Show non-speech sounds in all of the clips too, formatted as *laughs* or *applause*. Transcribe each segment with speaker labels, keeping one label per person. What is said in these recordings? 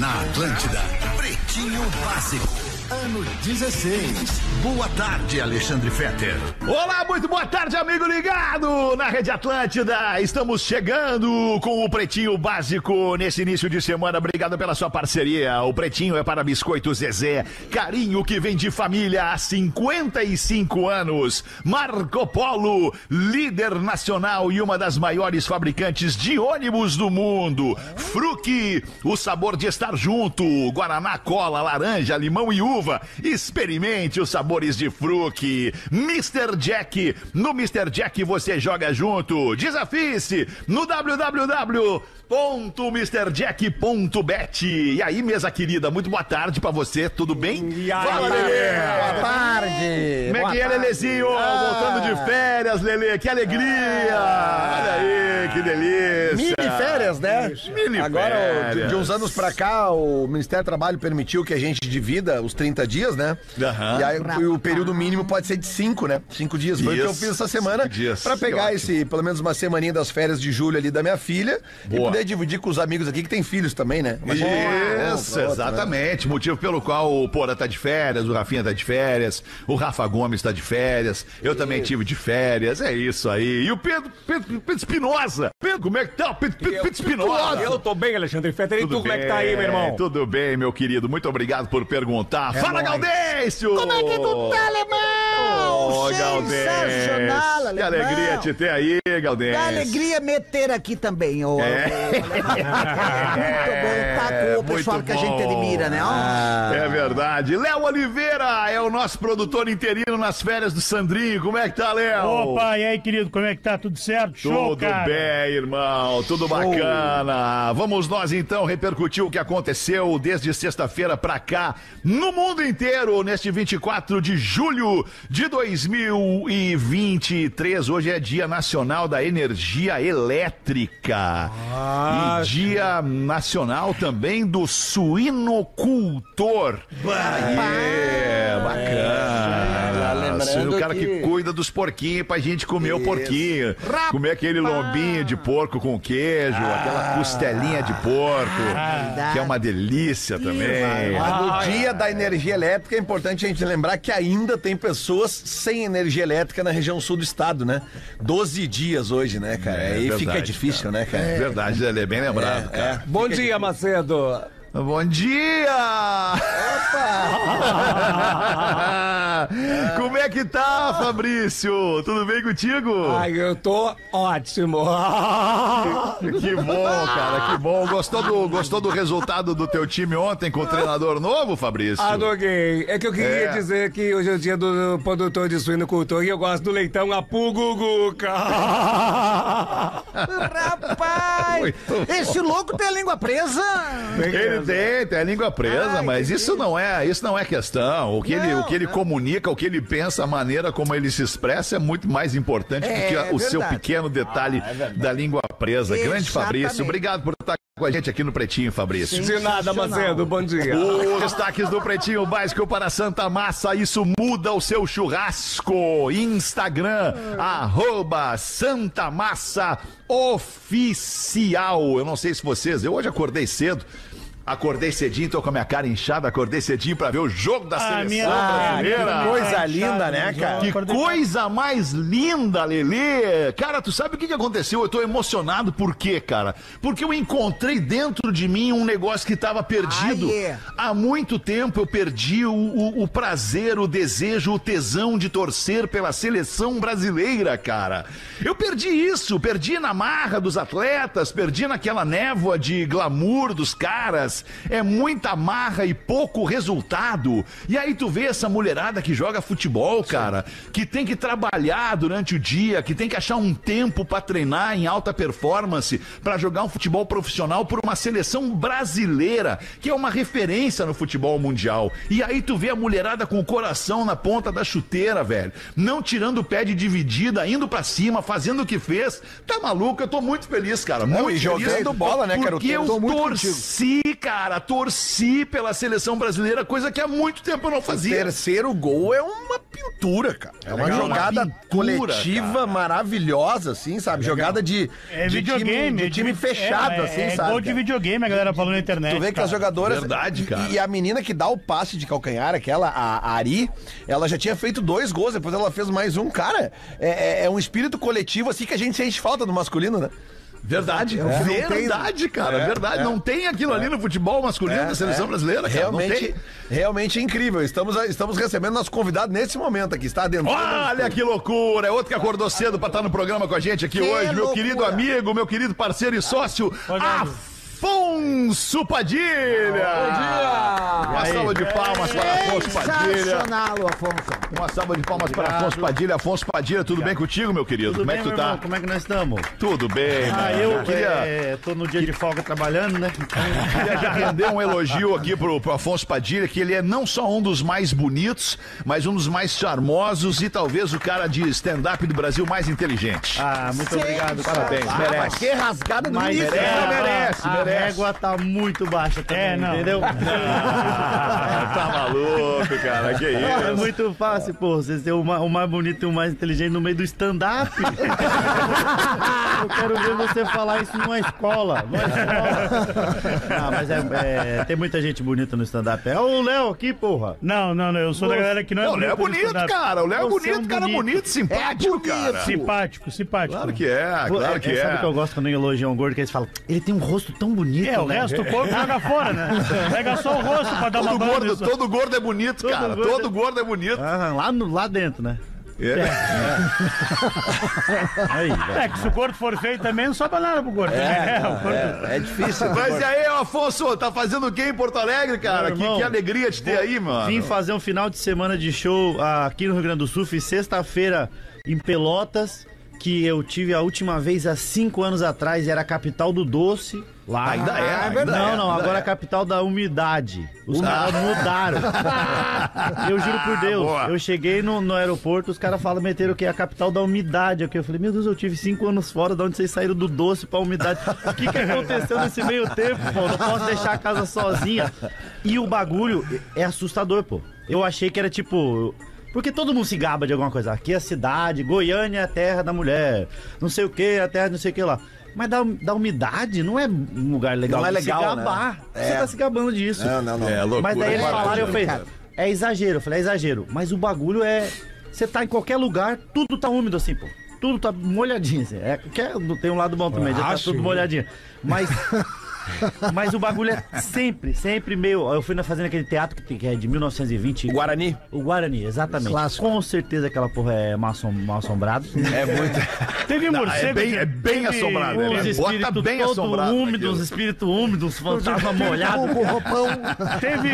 Speaker 1: Na Atlântida, Pretinho Básico, ano 16. Boa tarde, Alexandre Fetter.
Speaker 2: Olá, muito boa tarde, amigo ligado na Rede Atlântida. Estamos chegando com o Pretinho Básico nesse início de semana. Obrigado pela sua parceria. O Pretinho é para Biscoito Zezé. Carinho que vem de família há 55 anos. Marco Polo, líder nacional e uma das maiores fabricantes de ônibus do mundo. Fruque, o sabor de estar junto. Guaraná, cola, laranja, limão e uva. Experimente os sabores de Fruque. Mr. Jack, no Mr. Jack você joga junto. Desafie-se no www.mrjack.bet. E aí, mesa querida, muito boa tarde pra você, tudo bem?
Speaker 3: E aí,
Speaker 2: Fala, Lelê!
Speaker 3: Boa tarde!
Speaker 2: Como é que é. Lelezinho?
Speaker 3: Ah.
Speaker 2: Voltando de férias, Lele, que alegria! Olha aí, que delícia!
Speaker 3: Mini férias, né?
Speaker 2: Mini
Speaker 3: Agora,
Speaker 2: férias.
Speaker 3: de uns anos pra cá, o Ministério do Trabalho permitiu que a gente divida os 30 dias, né?
Speaker 2: Aham.
Speaker 3: E aí o, o período mínimo pode ser de 5, né? 5 dias. Foi o que eu fiz essa semana
Speaker 2: cinco dias.
Speaker 3: pra
Speaker 2: Que
Speaker 3: pegar esse, pelo menos uma semaninha das férias de julho ali da minha filha e
Speaker 2: Boa.
Speaker 3: poder dividir com os amigos aqui que tem filhos também, né? Um,
Speaker 2: Isso,
Speaker 3: outra, né?
Speaker 2: exatamente. Motivo pelo qual o Porã tá de férias, o Rafinha tá de férias, o Rafa Gomes tá de férias, eu também tive de férias, é isso aí. E o Pedro, Pedro, Pedro Espinosa. Pedro, como é que tá? Pedro, Pedro, Pedro Espinosa.
Speaker 4: Eu tô bem, Alexandre Fetter. E tu, como é que tá aí, meu irmão?
Speaker 2: Tudo bem, meu querido. Muito obrigado por perguntar. Fala,
Speaker 3: nóis.
Speaker 2: Gaudêncio!
Speaker 5: Como é que tu tá, alemão?
Speaker 2: Ô,
Speaker 5: Sensacional,
Speaker 2: Gaudêncio. Que
Speaker 5: alemão.
Speaker 2: alegria te ter aí, Gaudêncio.
Speaker 5: Que alegria meter aqui também, ô.
Speaker 2: É. *laughs*
Speaker 5: Muito bom com o pessoal que a gente admira, né? Ó,
Speaker 2: É verdade. Léo Oliveira é o nosso produtor interino nas férias do Sandrinho. Como é que tá, Léo?
Speaker 6: Opa, e aí, querido, como é que tá? Tudo certo? Show,
Speaker 2: Tudo
Speaker 6: cara.
Speaker 2: bem, irmão, tudo bacana. Vamos nós então repercutir o que aconteceu desde sexta-feira pra cá no mundo inteiro, neste 24 de julho de 2023. Hoje é Dia Nacional da Energia Elétrica. e Dia Nacional também do Suinocultor. É, bacana.
Speaker 3: Lembrando
Speaker 2: o cara que...
Speaker 3: que-
Speaker 2: cuida dos porquinhos pra gente comer o porquinho. Comer aquele lombinho de porco com queijo, aquela costelinha de porco, que é uma delícia também.
Speaker 3: Mas no dia da energia elétrica é importante a gente lembrar que ainda tem pessoas sem energia elétrica na região sul do estado, né? 12 dias hoje, né, cara?
Speaker 2: É
Speaker 3: Aí fica
Speaker 2: verdade,
Speaker 3: difícil, né, cara?
Speaker 2: É verdade, ele é bem lembrado, cara.
Speaker 4: Bom dia, Macedo.
Speaker 2: Bom dia! *laughs* Como é que tá, Fabrício? Tudo bem contigo?
Speaker 4: Ai, eu tô ótimo. *laughs*
Speaker 2: Que bom, cara, que bom. Gostou do, gostou do resultado do teu time ontem com o treinador novo, Fabrício?
Speaker 4: Adorei. É que eu queria
Speaker 2: É.
Speaker 4: dizer que hoje é o dia do produtor de suinocultor e eu gosto do leitão Apuguguca.
Speaker 5: Rapaz, esse louco tem a língua presa.
Speaker 2: Ele tem, tem a língua presa,
Speaker 5: Ai,
Speaker 2: mas isso não é, isso não é questão. O que ele,
Speaker 5: Não,
Speaker 2: o que ele
Speaker 5: não.
Speaker 2: comunica, o que ele pensa, a maneira como ele se expressa é muito mais importante do
Speaker 5: É,
Speaker 2: que o
Speaker 5: é
Speaker 2: seu pequeno detalhe da língua presa. Grande
Speaker 5: Exatamente.
Speaker 2: Fabrício, obrigado por estar com a gente aqui no Pretinho, Fabrício.
Speaker 4: De nada, Macedo. Bom dia.
Speaker 2: Os destaques do Pretinho Básico para Santa Massa, isso muda o seu churrasco. Instagram, arroba Santa Massa Oficial. Eu não sei se vocês, eu hoje acordei cedo. Acordei cedinho, tô com a minha cara inchada, acordei cedinho pra ver o jogo da
Speaker 6: Ah,
Speaker 2: seleção
Speaker 6: minha-
Speaker 2: brasileira.
Speaker 6: Ah,
Speaker 3: Coisa linda, né, cara?
Speaker 2: Que coisa mais linda, Lelê! Cara, tu sabe o que que aconteceu? Eu tô emocionado por quê, cara? Porque eu encontrei dentro de mim um negócio que tava perdido.
Speaker 5: Ah, é.
Speaker 2: Há muito tempo eu perdi o, o- o prazer, o desejo, o tesão de torcer pela seleção brasileira, cara. Eu perdi isso, perdi na marra dos atletas, perdi naquela névoa de glamour dos caras. É muita marra e pouco resultado. E aí tu vê essa mulherada que joga futebol, cara, que tem que trabalhar durante o dia, que tem que achar um tempo pra treinar em alta performance, pra jogar um futebol profissional por uma seleção brasileira, que é uma referência no futebol mundial. E aí tu vê a mulherada com o coração na ponta da chuteira, velho, não tirando o pé de dividida, indo pra cima, fazendo o que fez. Tá maluco? Eu tô muito feliz, cara. Muito
Speaker 3: e
Speaker 2: feliz
Speaker 3: jogando bola, né, cara?
Speaker 2: Porque
Speaker 3: Eu
Speaker 2: eu torci, cara, torci pela seleção brasileira, coisa que há muito tempo eu não
Speaker 3: O
Speaker 2: fazia.
Speaker 3: terceiro gol é uma pintura, cara. É uma
Speaker 2: legal,
Speaker 3: jogada
Speaker 2: uma pintura,
Speaker 3: coletiva
Speaker 2: cara.
Speaker 3: maravilhosa, assim, sabe? Jogada de,
Speaker 6: É
Speaker 3: de
Speaker 6: videogame.
Speaker 3: time, de time
Speaker 6: é-
Speaker 3: fechado,
Speaker 6: é,
Speaker 3: assim,
Speaker 6: é
Speaker 3: sabe?
Speaker 6: gol de videogame, a galera falou na internet.
Speaker 3: Tu vê que as jogadoras.
Speaker 2: Verdade, cara.
Speaker 3: E a menina que dá o passe de calcanhar, aquela, a, Ari, ela já tinha feito dois gols, depois ela fez mais um. Cara, é, é- é um espírito coletivo assim que a gente sente falta do masculino, né?
Speaker 2: Verdade,
Speaker 3: É,
Speaker 2: verdade, cara,
Speaker 3: É,
Speaker 2: verdade.
Speaker 3: é.
Speaker 2: Não tem aquilo ali no futebol masculino da seleção
Speaker 3: É,
Speaker 2: brasileira, cara.
Speaker 3: Realmente,
Speaker 2: Não tem.
Speaker 3: realmente é incrível. Estamos, estamos recebendo nosso convidado nesse momento aqui, está dentro.
Speaker 2: Olha que loucura! É outro que acordou cedo pra estar no programa com a gente aqui
Speaker 5: Que
Speaker 2: hoje. Meu
Speaker 5: loucura.
Speaker 2: querido amigo, meu querido parceiro e sócio,
Speaker 6: Rogério.
Speaker 2: Afonso Padilha! Bom dia! Uma salva de palmas para Afonso Padilha.
Speaker 5: Afonso.
Speaker 2: Uma salva de palmas para Afonso Padilha. Afonso Padilha, tudo bem contigo, meu querido?
Speaker 7: Tudo
Speaker 2: Como é
Speaker 7: bem,
Speaker 2: que tu tá?
Speaker 7: irmão? Como é que nós estamos?
Speaker 2: Tudo bem,
Speaker 7: Ah,
Speaker 2: mano.
Speaker 7: eu
Speaker 2: queria,
Speaker 7: é, tô no dia de folga trabalhando, né? *laughs*
Speaker 2: queria já render um elogio aqui pro, pro Afonso Padilha, que ele é não só um dos mais bonitos, mas um dos mais charmosos e talvez o cara de stand-up do Brasil mais inteligente.
Speaker 7: Ah, muito obrigado.
Speaker 2: Parabéns,
Speaker 5: Ah,
Speaker 2: merece.
Speaker 5: mas que rasgada
Speaker 7: Mas
Speaker 5: início.
Speaker 2: merece,
Speaker 7: é,
Speaker 2: merece, merece.
Speaker 7: Régua tá muito baixa também,
Speaker 6: É, não.
Speaker 7: entendeu? *laughs*
Speaker 2: Ah, tá maluco, cara, que
Speaker 7: É
Speaker 2: isso.
Speaker 7: muito fácil, pô. Vocês têm o ma- o mais bonito e o mais inteligente no meio do stand-up. *laughs* Eu quero ver você falar isso numa escola. Numa escola. Não, mas é, é, tem muita gente bonita no stand-up. É o Léo aqui, porra.
Speaker 6: Não, não, não. Eu sou da galera que não é
Speaker 2: Não, o Léo é bonito, cara. O Léo é
Speaker 7: Você é
Speaker 2: bonito,
Speaker 7: um
Speaker 2: cara
Speaker 7: bonito.
Speaker 2: bonito, simpático, cara.
Speaker 6: Simpático, simpático.
Speaker 2: Claro que é, claro que
Speaker 7: Sabe
Speaker 2: é.
Speaker 7: o que eu gosto quando elogiam um gordo? Que eles falam, ele tem um rosto tão bonito,
Speaker 6: É, o
Speaker 7: né?
Speaker 6: resto do corpo joga fora, né? Pega só o rosto pra dar uma
Speaker 2: Todo
Speaker 6: banda.
Speaker 2: gordo,
Speaker 6: só.
Speaker 2: todo gordo é bonito, cara.
Speaker 7: gordo
Speaker 2: Todo
Speaker 7: é-
Speaker 2: gordo é bonito.
Speaker 7: Ah, lá, no, lá dentro, né?
Speaker 2: É. *laughs*
Speaker 7: Aí, velho.
Speaker 6: É, que se o corpo for feio também, não sobra nada pro gordo. É, *laughs* o corpo...
Speaker 3: É difícil.
Speaker 2: Mas e aí, ô, Afonso, tá fazendo o quê em Porto Alegre, cara?
Speaker 7: Meu
Speaker 2: Que,
Speaker 7: irmão,
Speaker 2: que alegria te ter aí, mano.
Speaker 7: Vim fazer um final de semana de show ah, aqui no Rio Grande do Sul. Fiz sexta-feira em Pelotas, que eu tive a última vez há cinco anos atrás. Era a capital do doce. Lá
Speaker 2: Ainda é,
Speaker 7: Ah,
Speaker 2: ainda
Speaker 7: Não,
Speaker 2: é,
Speaker 7: não,
Speaker 2: ainda
Speaker 7: agora
Speaker 2: é.
Speaker 7: a capital da umidade. Os caras mudaram. *laughs* eu juro por Deus.
Speaker 2: boa.
Speaker 7: Eu cheguei no, no aeroporto, os caras falam, meteram que é a capital da umidade. aqui. Eu falei, meu Deus, eu tive cinco anos fora, de onde vocês saíram do doce pra umidade? O que, que aconteceu nesse meio tempo, pô? Não posso deixar a casa sozinha. E o bagulho é assustador, pô. Eu achei que era tipo. Porque todo mundo se gaba de alguma coisa. Aqui é a cidade, Goiânia é a terra da mulher. Não sei o que, a terra não sei o que lá. Mas da, da umidade não é um lugar legal
Speaker 3: Não é legal,
Speaker 7: se
Speaker 3: né?
Speaker 7: gabar. Você
Speaker 3: É.
Speaker 7: tá se gabando disso.
Speaker 3: Não, não, não.
Speaker 2: É, loucura.
Speaker 7: Mas daí eles falaram, eu falei, é exagero. Eu falei, é exagero. Mas o bagulho é. Você tá em qualquer lugar, tudo tá úmido assim, pô. Tudo tá molhadinho, assim. É, que é- tem um lado bom também, já tá tudo molhadinho. Mas. *laughs* Mas o bagulho é sempre, sempre meio. Eu fui na fazenda aquele teatro que, tem- que é de 1920.
Speaker 3: O Guarani.
Speaker 7: O Guarani, exatamente.
Speaker 5: Clássico.
Speaker 7: Com certeza aquela porra é mal, assom- mal assombrado.
Speaker 3: É muito.
Speaker 6: Teve
Speaker 2: Não,
Speaker 6: morcego.
Speaker 2: é bem, é bem assombrado.
Speaker 7: Os
Speaker 2: bota
Speaker 7: espíritos
Speaker 2: bem
Speaker 7: todo
Speaker 2: assombrado.
Speaker 7: úmidos, os espíritos úmidos, fantasma molhado.
Speaker 5: O roupão.
Speaker 6: Teve,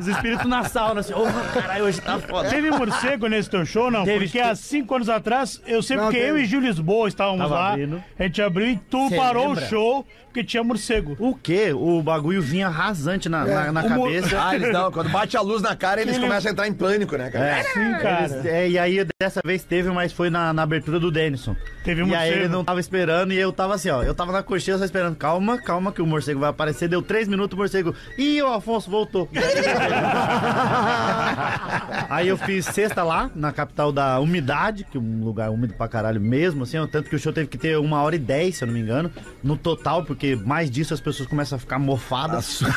Speaker 7: Os espíritos na sauna, assim, ô caralho, hoje tá foda.
Speaker 6: teve morcego nesse teu show, não?
Speaker 7: Teve,
Speaker 6: Porque há cinco anos atrás, eu sei
Speaker 5: Não,
Speaker 6: porque
Speaker 5: teve.
Speaker 6: eu e Gil Lisboa estávamos
Speaker 7: Tava
Speaker 6: lá.
Speaker 7: abrindo.
Speaker 6: A gente abriu e tu
Speaker 7: Cê
Speaker 6: parou
Speaker 7: lembra?
Speaker 6: o show porque tinha morcego.
Speaker 7: O quê? O bagulho vinha rasante na, na, na
Speaker 6: mo-
Speaker 7: cabeça.
Speaker 3: Ah, eles não. Quando bate a luz na cara, eles começam a entrar em pânico, né, cara?
Speaker 7: É,
Speaker 6: Sim, cara.
Speaker 7: eles- é, e aí dessa vez teve, mas foi na, na abertura do Denison.
Speaker 6: Teve um
Speaker 7: E aí
Speaker 6: morcego.
Speaker 7: ele não tava esperando e eu tava assim, ó. Eu tava na coxinha só esperando. Calma, calma que o morcego vai aparecer. Deu três minutos, o morcego. Ih, o Afonso voltou. *laughs* aí eu fiz sexta lá, na capital da umidade, que é um lugar úmido pra caralho mesmo, assim. ó, Tanto que o show teve que ter uma hora e dez, se eu não me engano, no total, porque mais disso as pessoas começam a ficar mofadas. *laughs*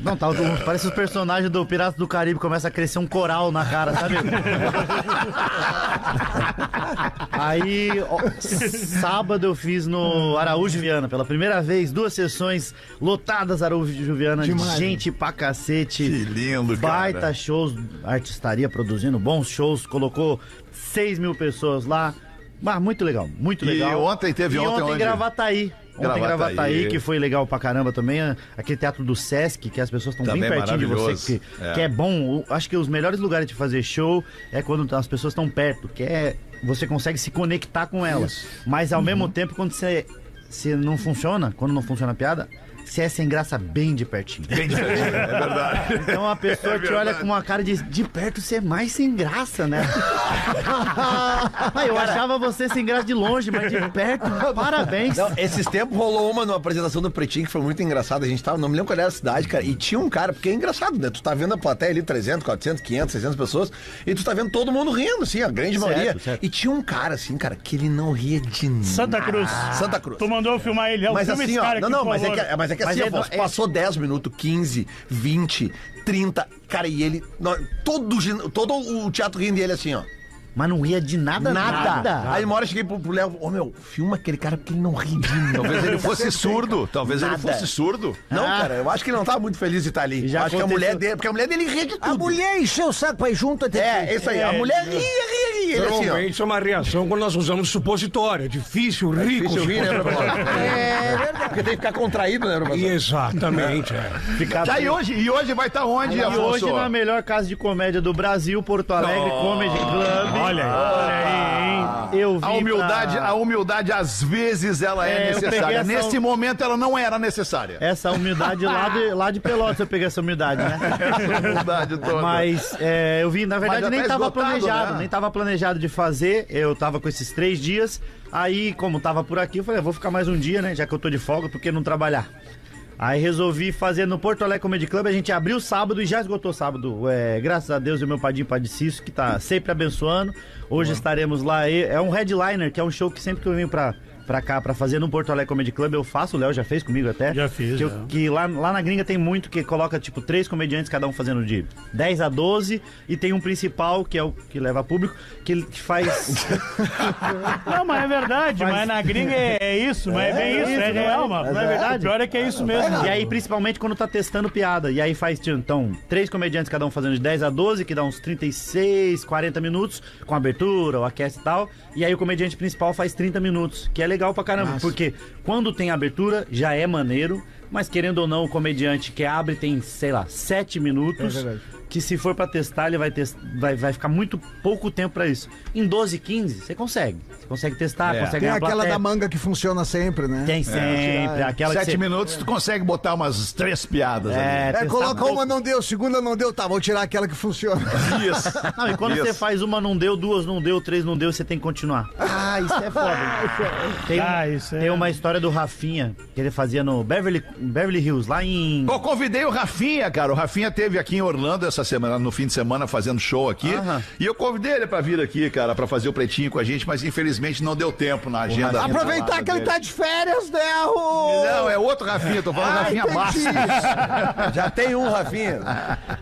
Speaker 7: Não, tá, parece os personagens do Piratas do Caribe, começa a crescer um coral na cara, sabe? *laughs* Aí, ó, sábado eu fiz no Araújo Viana, pela primeira vez, duas sessões lotadas Araújo Viana,
Speaker 5: Demais,
Speaker 7: gente pra cacete.
Speaker 2: Que lindo, cara.
Speaker 7: Baita shows, artistaria produzindo bons shows, colocou 6 mil pessoas lá. Mas muito legal, muito
Speaker 2: E
Speaker 7: legal.
Speaker 2: ontem teve
Speaker 7: e
Speaker 2: ontem
Speaker 7: ontem
Speaker 2: onde?
Speaker 7: Gravataí. Ontem
Speaker 2: Gravataí.
Speaker 7: Que foi legal pra caramba também. ah, Aquele teatro do Sesc, que as pessoas estão bem
Speaker 2: Também
Speaker 7: pertinho de você, que
Speaker 2: É.
Speaker 7: que é bom. Acho que os melhores lugares de fazer show é quando as pessoas estão perto, que é você consegue se conectar com elas. Mas ao mesmo tempo, quando você, você não funciona, quando não funciona a piada, você é sem graça bem de pertinho.
Speaker 2: Bem diferente, é verdade.
Speaker 7: Então a pessoa *laughs*
Speaker 2: É
Speaker 7: te olha com uma cara de de perto você é mais sem graça, né? *laughs* Ah, eu achava você sem graça de longe, mas de perto, parabéns.
Speaker 3: Não, esses tempos rolou uma numa apresentação do Pretinho que foi muito engraçada. A gente tava, não me lembro qual era a cidade, cara. E tinha um cara, porque é engraçado, né? Tu tá vendo a plateia ali, 300, 400, 500, 600 pessoas, e tu tá vendo todo mundo rindo, assim, a grande maioria.
Speaker 7: certo.
Speaker 3: E tinha um cara, assim, cara, que ele não ria de nada.
Speaker 6: Santa Cruz.
Speaker 3: Santa Cruz.
Speaker 6: Tu mandou eu filmar ele. É o
Speaker 3: Mas
Speaker 6: filme
Speaker 3: assim, ó,
Speaker 6: cara
Speaker 3: não, não,
Speaker 6: por
Speaker 3: mas é, que, mas é que
Speaker 7: Mas
Speaker 3: assim,
Speaker 7: é
Speaker 3: Afonso,
Speaker 7: do- é-
Speaker 3: passou 10 minutos, 15, 20, 30, cara, e ele, todo, todo o teatro rindo dele assim, ó.
Speaker 7: Mas não ria de nada,
Speaker 3: Nada. Aí uma hora eu cheguei pro pro Léo, ô meu, filma aquele cara porque ele não ri de nada.
Speaker 2: Talvez ele fosse surdo. Talvez ele
Speaker 3: Nada.
Speaker 2: fosse surdo.
Speaker 3: Não,
Speaker 7: Ah.
Speaker 3: cara, eu acho que ele não tá muito feliz de estar ali.
Speaker 7: Já
Speaker 3: Eu acho que a
Speaker 7: aconteceu.
Speaker 3: mulher dele, porque a mulher dele ria de tudo.
Speaker 5: A mulher encheu o saco pra ir junto até
Speaker 3: É, é isso aí. A
Speaker 6: É,
Speaker 3: mulher ria, ria, ria. Ele assim.
Speaker 4: Normalmente isso é uma reação quando nós usamos supositório. É difícil rir com
Speaker 3: Difícil rir, né, professor?
Speaker 5: É verdade.
Speaker 3: Porque tem que ficar contraído, né, professor?
Speaker 4: Exatamente. É.
Speaker 7: Ficar
Speaker 2: Tá, e hoje, e hoje vai estar onde,
Speaker 7: E
Speaker 2: Afonso?
Speaker 7: hoje na melhor casa de comédia do Brasil, Porto Alegre Comedy Club.
Speaker 6: Olha aí, olha aí, hein?
Speaker 7: Eu vi
Speaker 2: A humildade,
Speaker 7: pra-
Speaker 2: a humildade às vezes ela é,
Speaker 7: É,
Speaker 2: necessária. Nesse momento ela não era necessária.
Speaker 7: Essa humildade lá de, lá de Pelotas eu peguei essa humildade, né?
Speaker 2: Essa *laughs* humildade toda.
Speaker 7: Mas é, eu vi, na verdade, nem
Speaker 2: tá
Speaker 7: tava
Speaker 2: esgotado,
Speaker 7: planejado,
Speaker 2: né?
Speaker 7: nem tava planejado de fazer. Eu tava com esses três dias. Aí, como tava por aqui, eu falei, "Ah, vou ficar mais um dia, né? Já que eu tô de folga, por que não trabalhar? Aí resolvi fazer no Porto Alegre Comedy Club. A gente abriu sábado e já esgotou sábado. É, graças a Deus e meu padrinho Padre Cício, que tá sempre abençoando. Hoje estaremos lá. É um headliner, que é um show que sempre que eu venho pra, pra cá pra fazer no Porto Alegre Comedy Club, eu faço. O Léo já fez comigo até.
Speaker 6: Já fiz,
Speaker 7: Que, eu-
Speaker 6: já.
Speaker 7: que lá, lá na gringa tem muito que coloca, tipo, três comediantes, cada um fazendo de 10 a 12. E tem um principal, que é o que leva público, que ele faz. *laughs*
Speaker 6: Não, mas é verdade, mas, na gringa é, é isso, mas é, bem isso, é,
Speaker 7: isso,
Speaker 6: real,
Speaker 7: não é?
Speaker 6: mano.
Speaker 7: Não é verdade?
Speaker 6: O pior é que é isso mesmo.
Speaker 7: E aí, principalmente quando tá testando piada. E aí faz, tipo, então, três comediantes, cada um fazendo de 10 a 12, que dá uns 36, 40 minutos, com abertura, o aquece e tal. E aí o comediante principal faz 30 minutos, que é legal pra caramba. Porque quando tem abertura, já é maneiro. Mas querendo ou não, o comediante que abre tem, sei lá, 7 minutos. Que se for pra testar, ele vai, tes- vai, vai ficar muito pouco tempo pra isso. Em 12, 15, você consegue. Você consegue testar, consegue
Speaker 5: Tem aquela
Speaker 7: plateia.
Speaker 5: da manga que funciona sempre, né?
Speaker 7: Tem sempre, aquela
Speaker 2: Sete
Speaker 7: que você...
Speaker 2: minutos tu consegue botar umas três piadas
Speaker 7: É,
Speaker 5: É,
Speaker 7: testar
Speaker 5: coloca uma, não deu, segunda não deu, tá, vou tirar aquela que funciona.
Speaker 2: ali. *laughs* Isso.
Speaker 7: Não, e quando
Speaker 2: Isso.
Speaker 7: você faz uma não deu, duas não deu, três não deu, você tem que continuar. Ah, isso é foda. *laughs* Tem,
Speaker 6: Ah, isso é-
Speaker 7: tem uma história do Rafinha, que ele fazia no Beverly, Beverly Hills, lá em...
Speaker 2: Eu convidei o Rafinha, cara. O Rafinha teve aqui em Orlando essa semana, no fim de semana, fazendo show aqui.
Speaker 7: Aham.
Speaker 2: E eu convidei ele pra vir aqui, cara, pra fazer o pretinho com a gente, mas infelizmente não deu tempo na agenda.
Speaker 5: Aproveitar que ele tá de férias, né, Rô?
Speaker 2: Não, é outro Rafinha, tô falando
Speaker 5: Ah,
Speaker 2: Rafinha
Speaker 5: entendi.
Speaker 2: Bastos.
Speaker 3: Já tem um, Rafinha.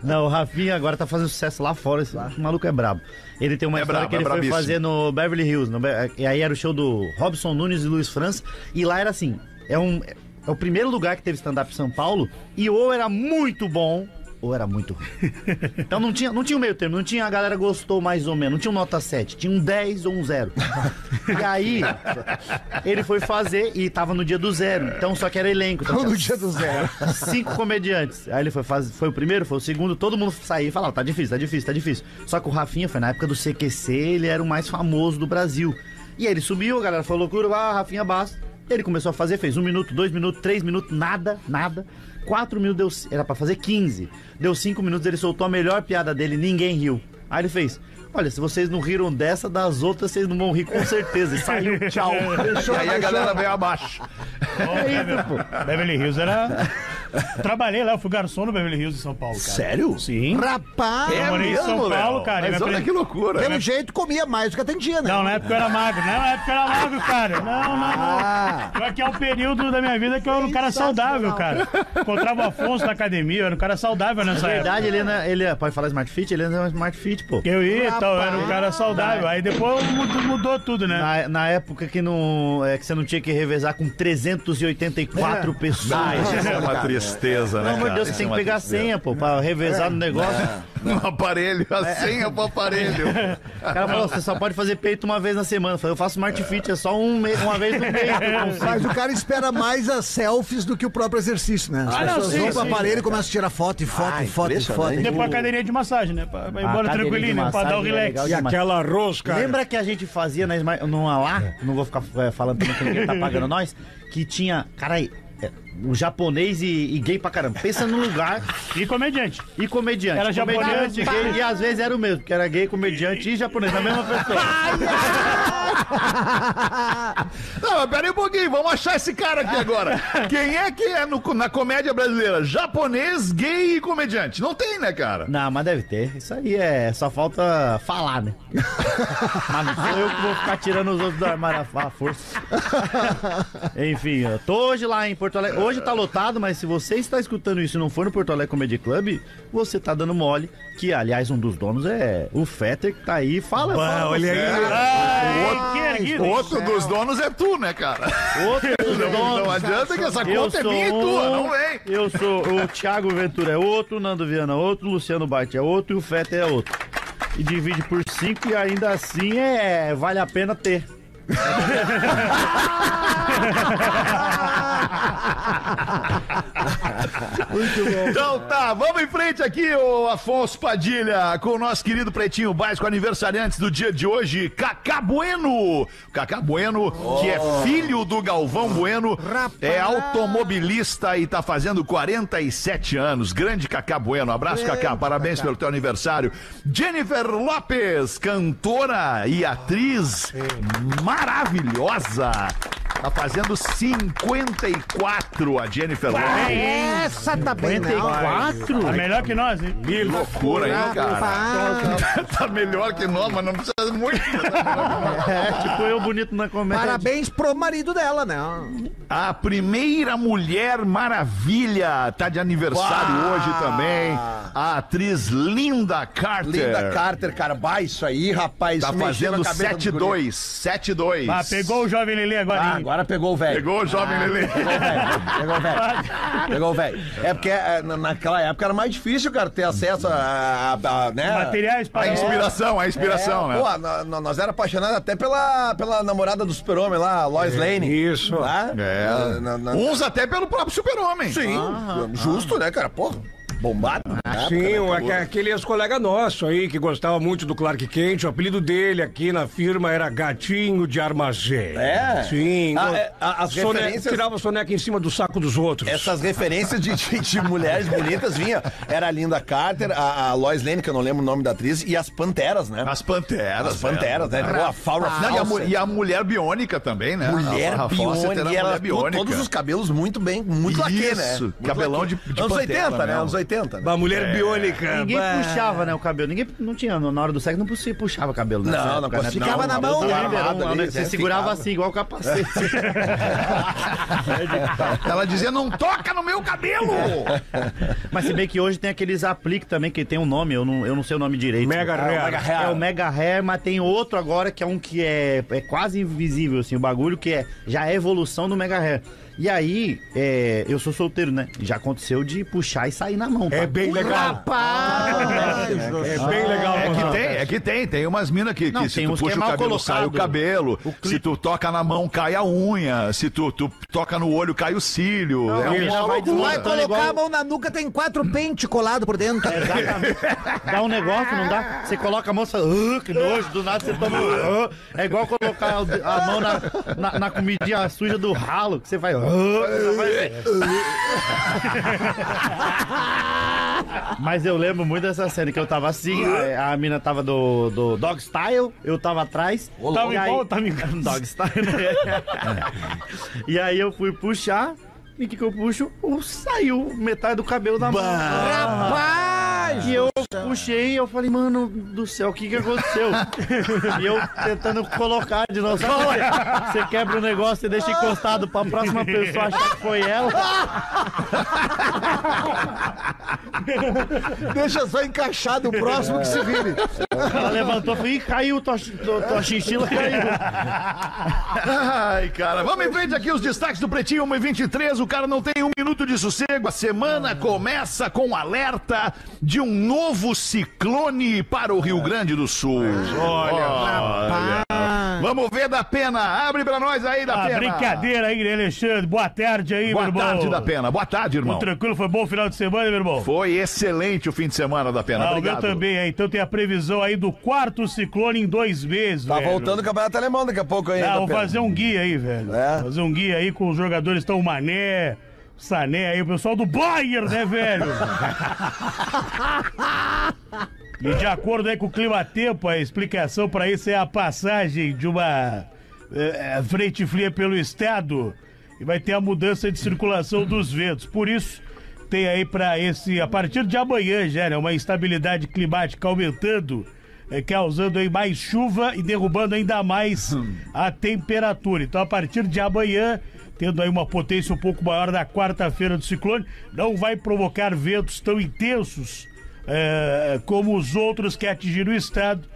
Speaker 7: Não, o Rafinha agora tá fazendo sucesso lá fora, esse maluco é brabo. Ele tem uma
Speaker 2: É
Speaker 7: história
Speaker 2: brabo,
Speaker 7: que ele
Speaker 2: é
Speaker 7: foi
Speaker 2: brabíssimo.
Speaker 7: fazer no Beverly Hills, no Be- e aí era o show do Robson Nunes e Luiz França, e lá era assim, é um... É o primeiro lugar que teve stand-up em São Paulo, e ou era muito bom, ou era muito ruim. Então não tinha, não tinha o meio termo, não tinha a galera gostou mais ou menos, não tinha um nota 7, tinha um 10 ou um 0. *laughs* E aí, ele foi fazer e tava no dia do zero, então só que era elenco. Então, *laughs*
Speaker 5: No dia do zero.
Speaker 7: cinco comediantes. Aí ele foi, faz, foi o primeiro, foi o segundo, todo mundo saía e falava, tá difícil, tá difícil, tá difícil. Só que o Rafinha foi na época do CQC, ele era o mais famoso do Brasil. E aí ele subiu, a galera falou loucura, ah, Rafinha Bastos. Ele começou a fazer, fez um minuto, dois minutos, três minutos, nada, nada. Quatro minutos, deu, era pra fazer 15. Deu cinco minutos, ele soltou a melhor piada dele, ninguém riu. Aí ele fez, olha, se vocês não riram dessa, das outras vocês não vão rir com certeza. E saiu, tchau. *laughs*
Speaker 2: E aí a galera veio abaixo.
Speaker 6: É isso, pô. Beverly Hills era. *laughs* Trabalhei lá, eu fui garçom no Beverly Hills em São Paulo, cara.
Speaker 2: Sério?
Speaker 6: Sim.
Speaker 5: Rapaz,
Speaker 6: Eu morei em São
Speaker 2: mesmo,
Speaker 6: Paulo,
Speaker 2: Léo?
Speaker 6: cara.
Speaker 2: Mas olha
Speaker 6: aprendi-
Speaker 2: que loucura.
Speaker 5: pelo jeito comia mais do que atendia, né?
Speaker 6: Não, na época eu era magro. Não, na época eu era magro, cara. Não, não, não.
Speaker 5: Ah.
Speaker 6: Pior que é um período da minha vida que eu era um cara saudável, cara. Encontrava o Afonso na academia, eu era um cara saudável nessa
Speaker 7: Na
Speaker 6: época.
Speaker 7: verdade, ele, não- ele é- pode falar Smart Fit? Ele é um Smart Fit, pô.
Speaker 6: Eu ia e tal, eu era um cara saudável. Aí depois mudou, mudou tudo, né?
Speaker 7: Na, na época que, não, é, que você não tinha que revezar com 384 pessoas.
Speaker 2: Ah, isso é uma tristeza, né,
Speaker 7: Pelo amor de? Deus, tem
Speaker 2: é
Speaker 7: que pegar a
Speaker 2: tristeza.
Speaker 7: senha, pô, pra revezar no negócio. *laughs*
Speaker 2: No aparelho, a senha pro aparelho. *laughs*
Speaker 7: O cara falou, você só pode fazer peito uma vez na semana. Eu falei, eu faço Smart Fit, é só um uma vez no mês.
Speaker 5: Mas o cara espera mais as selfies do que o próprio exercício, né? As
Speaker 6: Ah, não,
Speaker 5: pessoas
Speaker 6: sim,
Speaker 5: vão pro aparelho e começam a tirar foto e foto
Speaker 3: Ah,
Speaker 5: e foto e foto.
Speaker 6: Depois a cadeirinha de massagem, né? Pra, pra ir embora tranquilinho, né? Pra dar o
Speaker 7: é
Speaker 6: relax.
Speaker 4: E aquela rosca.
Speaker 7: Lembra que a gente fazia na Smart, numa lá, não vou ficar é, falando também que ninguém tá pagando nós, que tinha, cara, é, o japonês e, e gay pra caramba. Pensa num lugar
Speaker 6: E comediante.
Speaker 7: e comediante.
Speaker 6: Era
Speaker 7: comediante,
Speaker 6: japonês,
Speaker 7: gay, e às vezes era o mesmo, porque era gay, comediante e japonês, a mesma pessoa. *laughs*
Speaker 2: Não, mas peraí um pouquinho, vamos achar esse cara aqui agora. Quem é que é no- na comédia brasileira? Japonês, gay e comediante? Não tem, né, cara?
Speaker 7: Não, mas deve ter. Isso aí é. Só falta falar, né? *laughs* mas não sou eu que vou ficar tirando os outros do armário à força. *laughs* Enfim, eu tô hoje lá em Porto Alegre. Hoje tá lotado, mas se você está escutando isso e não for no Porto Alegre Comedy Club, você tá dando mole. Que, aliás, um dos donos é o Fetter, que tá aí. Fala, fala.
Speaker 4: olha aí.
Speaker 6: Ai,
Speaker 2: O
Speaker 6: erguido.
Speaker 2: outro dos donos é tu, né, cara?
Speaker 7: Outro dos
Speaker 2: Não,
Speaker 7: donos.
Speaker 2: não *laughs* adianta que essa
Speaker 7: Eu
Speaker 2: conta é
Speaker 7: sou
Speaker 2: minha e tua, não vem.
Speaker 7: Eu sou o Thiago Ventura é outro, o Nando Viana é outro, o Luciano Bart é outro e o Fetter é outro. E divide por cinco e ainda assim é vale a pena ter.
Speaker 2: Então tá, vamos em frente aqui, o Afonso Padilha, com o nosso querido Pretinho Básico, aniversariantes do dia de hoje, Cacá Bueno. Cacá Bueno, que é filho do Galvão Bueno, é automobilista e tá fazendo 47 anos. Grande Cacá Bueno. Abraço, Cacá. Parabéns pelo teu aniversário. Jennifer Lopes, cantora e atriz maravilhosa. Tá fazendo 54 a Jennifer Lopes.
Speaker 5: Essa tá bem, não.
Speaker 7: 54?
Speaker 6: Tá melhor que nós, hein?
Speaker 2: Que loucura, hein, cara? *laughs* Tá melhor que nós, mas não precisa muito. *laughs*
Speaker 7: É, tipo eu bonito na comédia.
Speaker 5: Parabéns pro marido dela, né?
Speaker 2: A primeira mulher maravilha tá de aniversário
Speaker 3: Bah!
Speaker 2: hoje também. A atriz Linda Carter.
Speaker 3: Linda Carter, cara. Isso aí, rapaz.
Speaker 2: Tá fazendo
Speaker 3: na cabeça dos guri.
Speaker 2: 7-2. 7-2.
Speaker 6: Ah, pegou o jovem Lelê agora,
Speaker 3: Ah,
Speaker 6: hein?
Speaker 3: Agora pegou o velho.
Speaker 2: Pegou o jovem Lelê.
Speaker 3: Pegou o velho. Pegou o velho. *laughs* Pegou o velho. É porque é, na- naquela época era mais difícil, cara, ter acesso a, a- a- né?
Speaker 6: Materiais
Speaker 2: A
Speaker 6: para
Speaker 2: inspiração, a inspiração,
Speaker 3: É,
Speaker 2: né?
Speaker 3: Pô, nó- nó- nós era apaixonados até pela, pela namorada do super-homem lá, a Lois Lane.
Speaker 4: Isso.
Speaker 3: Lá.
Speaker 2: É.
Speaker 3: Na- na-
Speaker 2: Uns até pelo próprio super-homem.
Speaker 3: Sim, justo, né, cara? Porra, bombado. né?
Speaker 4: Sim, um, aque- aquele ex-colega nosso aí que gostava muito do Clark Kent, o apelido dele aqui na firma era Gatinho de Armazém.
Speaker 3: É?
Speaker 4: Sim.
Speaker 3: Ah,
Speaker 4: go-
Speaker 3: é, a- as
Speaker 4: sone-
Speaker 3: referências-
Speaker 4: Tirava soneca em cima do saco dos outros.
Speaker 3: Essas referências de, de- de mulheres bonitas vinha. Era a Linda Carter, a, a Lois Lane, que eu não lembro o nome da atriz, e as Panteras, né?
Speaker 2: As Panteras.
Speaker 3: As Panteras, né? Pô, a Faura
Speaker 2: Não, e, a, e a mulher biônica também, né?
Speaker 3: Mulher
Speaker 2: a, a
Speaker 3: biônica, e ela,
Speaker 2: mulher biônica.
Speaker 3: todos os cabelos muito bem, muito laque, né?
Speaker 2: Isso,
Speaker 3: Muito
Speaker 2: cabelão
Speaker 3: laque.
Speaker 2: de- de
Speaker 3: Anos
Speaker 2: Pantera
Speaker 3: 80, né?
Speaker 2: mesmo.
Speaker 3: Anos 80. Né?
Speaker 4: Uma mulher biônica.
Speaker 7: Ninguém
Speaker 4: bah.
Speaker 7: puxava, né, o cabelo. Ninguém não tinha, na hora do sexo, não puxava, puxava cabelo.
Speaker 3: Não, não
Speaker 7: época, né?
Speaker 3: conseguia.
Speaker 5: Ficava na mão, né?
Speaker 7: armado
Speaker 3: ali,
Speaker 7: né?
Speaker 3: né?
Speaker 7: Você segurava
Speaker 3: Ficava.
Speaker 7: assim, igual o capacete. *laughs*
Speaker 2: Ela dizia, não toca no meu cabelo! *laughs*
Speaker 7: Mas se bem que hoje tem aqueles aplique também, que tem um nome, eu não, eu não sei o nome direito.
Speaker 4: Mega
Speaker 7: é,
Speaker 4: Hair.
Speaker 7: o Mega É o Mega Hair, mas tem outro agora que é um que é, é quase invisível, assim, o bagulho que é já é evolução do Mega Hair. E aí, é, eu sou solteiro, né? Já aconteceu de puxar e sair na mão.
Speaker 4: É
Speaker 7: tá?
Speaker 4: bem legal.
Speaker 5: Rapaz!
Speaker 4: É bem legal.
Speaker 2: É que tem, é que tem. Tem umas minas que, que
Speaker 7: Não,
Speaker 2: se
Speaker 7: tem
Speaker 2: tu
Speaker 7: que
Speaker 2: puxa
Speaker 7: é
Speaker 2: o cabelo, sai o cabelo.
Speaker 7: O
Speaker 2: Se tu toca na mão, cai a unha. Se tu, tu toca no olho, cai o cílio. é
Speaker 7: isso.
Speaker 2: uma
Speaker 7: Vai
Speaker 5: vai colocar
Speaker 7: igual-
Speaker 5: a mão na nuca, tem quatro pentes colados por dentro. *laughs*
Speaker 7: Exatamente. Dá um negócio, não dá? Você coloca a mão e fala, "Ah, que nojo, do nada você toma. "Ah". É igual colocar a mão na, na, na comidinha suja do ralo, que você vai. Você vai- Mas eu lembro muito dessa cena que eu tava assim, a, a mina tava do, do Dog Style, eu tava atrás.
Speaker 6: Tava qual? Tava em-
Speaker 7: Dog Style, né? e aí eu fui puxar, e o que, que eu puxo? O- Saiu metade do cabelo da mão.
Speaker 5: Rapaz!
Speaker 7: E eu puxei e eu falei, mano do céu, o que que aconteceu? *laughs* e eu tentando colocar de novo. Sabe quando Você quebra o negócio e deixa encostado pra próxima pessoa achar que foi ela. *laughs*
Speaker 5: Deixa só encaixado o próximo que se vire.
Speaker 7: Ela levantou e caiu, tua, tua, tua chinchila caiu. *laughs*
Speaker 2: Ai, cara, vamos em frente aqui os destaques do Pretinho 1 e 23. O cara não tem um minuto de sossego. A semana começa com alerta de um novo ciclone para o Rio Grande do Sul. Olha, Vamos ver da pena. Abre pra nós aí da
Speaker 6: Ah,
Speaker 2: pena.
Speaker 6: brincadeira aí, Alexandre. Boa tarde aí,
Speaker 2: Boa
Speaker 6: meu irmão.
Speaker 2: tarde da pena. Boa tarde, irmão.
Speaker 6: Tudo tranquilo? Foi bom o final de semana, meu irmão?
Speaker 2: Foi excelente o fim de semana da pena.
Speaker 6: Ah, o meu
Speaker 2: Obrigado.
Speaker 6: também, aí. Então tem a previsão aí do quarto ciclone em dois meses,
Speaker 3: Tá
Speaker 6: velho.
Speaker 3: voltando o campeonato alemão daqui a pouco aí.
Speaker 6: Ah, vou
Speaker 3: pena.
Speaker 6: fazer um guia aí, velho.
Speaker 3: É?
Speaker 6: Fazer um guia aí com os jogadores tão mané, Sané aí, o pessoal do Bayern, né, velho? *laughs* E de acordo aí com o clima-tempo, a explicação para isso é a passagem de uma eh, frente fria pelo estado e vai ter a mudança de circulação dos ventos. Por isso, tem aí para esse, a partir de amanhã já, né, uma instabilidade climática aumentando, eh, causando aí mais chuva e derrubando ainda mais *laughs* a temperatura. Então, a partir de amanhã, tendo aí uma potência um pouco maior na quarta-feira do ciclone, não vai provocar ventos tão intensos eh, como os outros que atingiram o estado,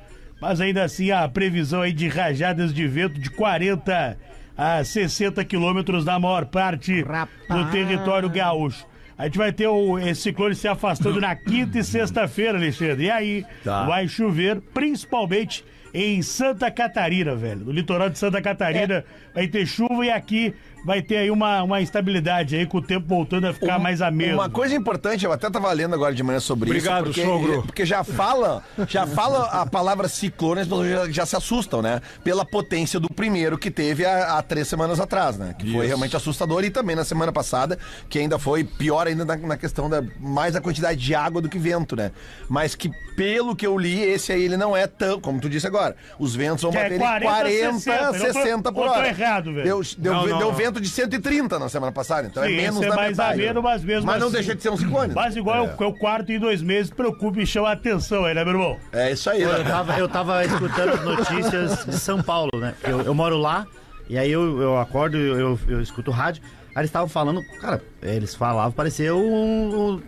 Speaker 6: mas ainda assim a previsão aí de rajadas de vento de 40 a 60 quilômetros na maior parte do território gaúcho. A gente vai ter o, esse ciclone se afastando na quinta e sexta-feira, Alexandre. E aí vai chover, principalmente em Santa Catarina, velho. No litoral de Santa Catarina vai ter chuva e aqui vai ter aí uma, uma instabilidade aí com o tempo voltando a ficar mais ameno.
Speaker 3: Uma coisa importante, eu até tava lendo agora de manhã sobre
Speaker 4: Obrigado,
Speaker 3: isso. Porque,
Speaker 4: sogro.
Speaker 3: Porque já fala, já fala a palavra ciclone, as pessoas já, já se assustam, né? Pela potência do primeiro que teve há, há três semanas atrás, né? Que foi realmente assustador e também na semana passada, que ainda foi pior ainda na, na questão da mais a quantidade de água do que vento, né? Mas que pelo que eu li, esse aí ele não é tão, como tu disse agora, os ventos vão
Speaker 6: é
Speaker 3: bater
Speaker 6: 40,
Speaker 3: em 40,
Speaker 6: 60,
Speaker 3: 60,
Speaker 6: eu tô-
Speaker 3: por hora.
Speaker 6: errado, velho.
Speaker 3: Deu, deu,
Speaker 4: Não, não,
Speaker 3: deu
Speaker 4: não.
Speaker 3: Vento de 130 na semana passada, então
Speaker 6: Sim,
Speaker 3: é menos
Speaker 6: é
Speaker 3: da
Speaker 6: mais
Speaker 3: metade.
Speaker 6: ameno, mas mesmo
Speaker 3: Mas não
Speaker 6: assim-
Speaker 3: deixa de ser um ciclone.
Speaker 6: Mas igual é o- é o quarto em dois meses, preocupa e chama a atenção aí, né, meu irmão?
Speaker 3: É isso aí,
Speaker 7: Eu
Speaker 3: né?
Speaker 7: tava, eu tava escutando as notícias de São Paulo, né? Eu, eu moro lá, e aí eu, eu acordo, eu, eu, eu escuto rádio. Aí eles estavam falando, cara, eles falavam, parecia o,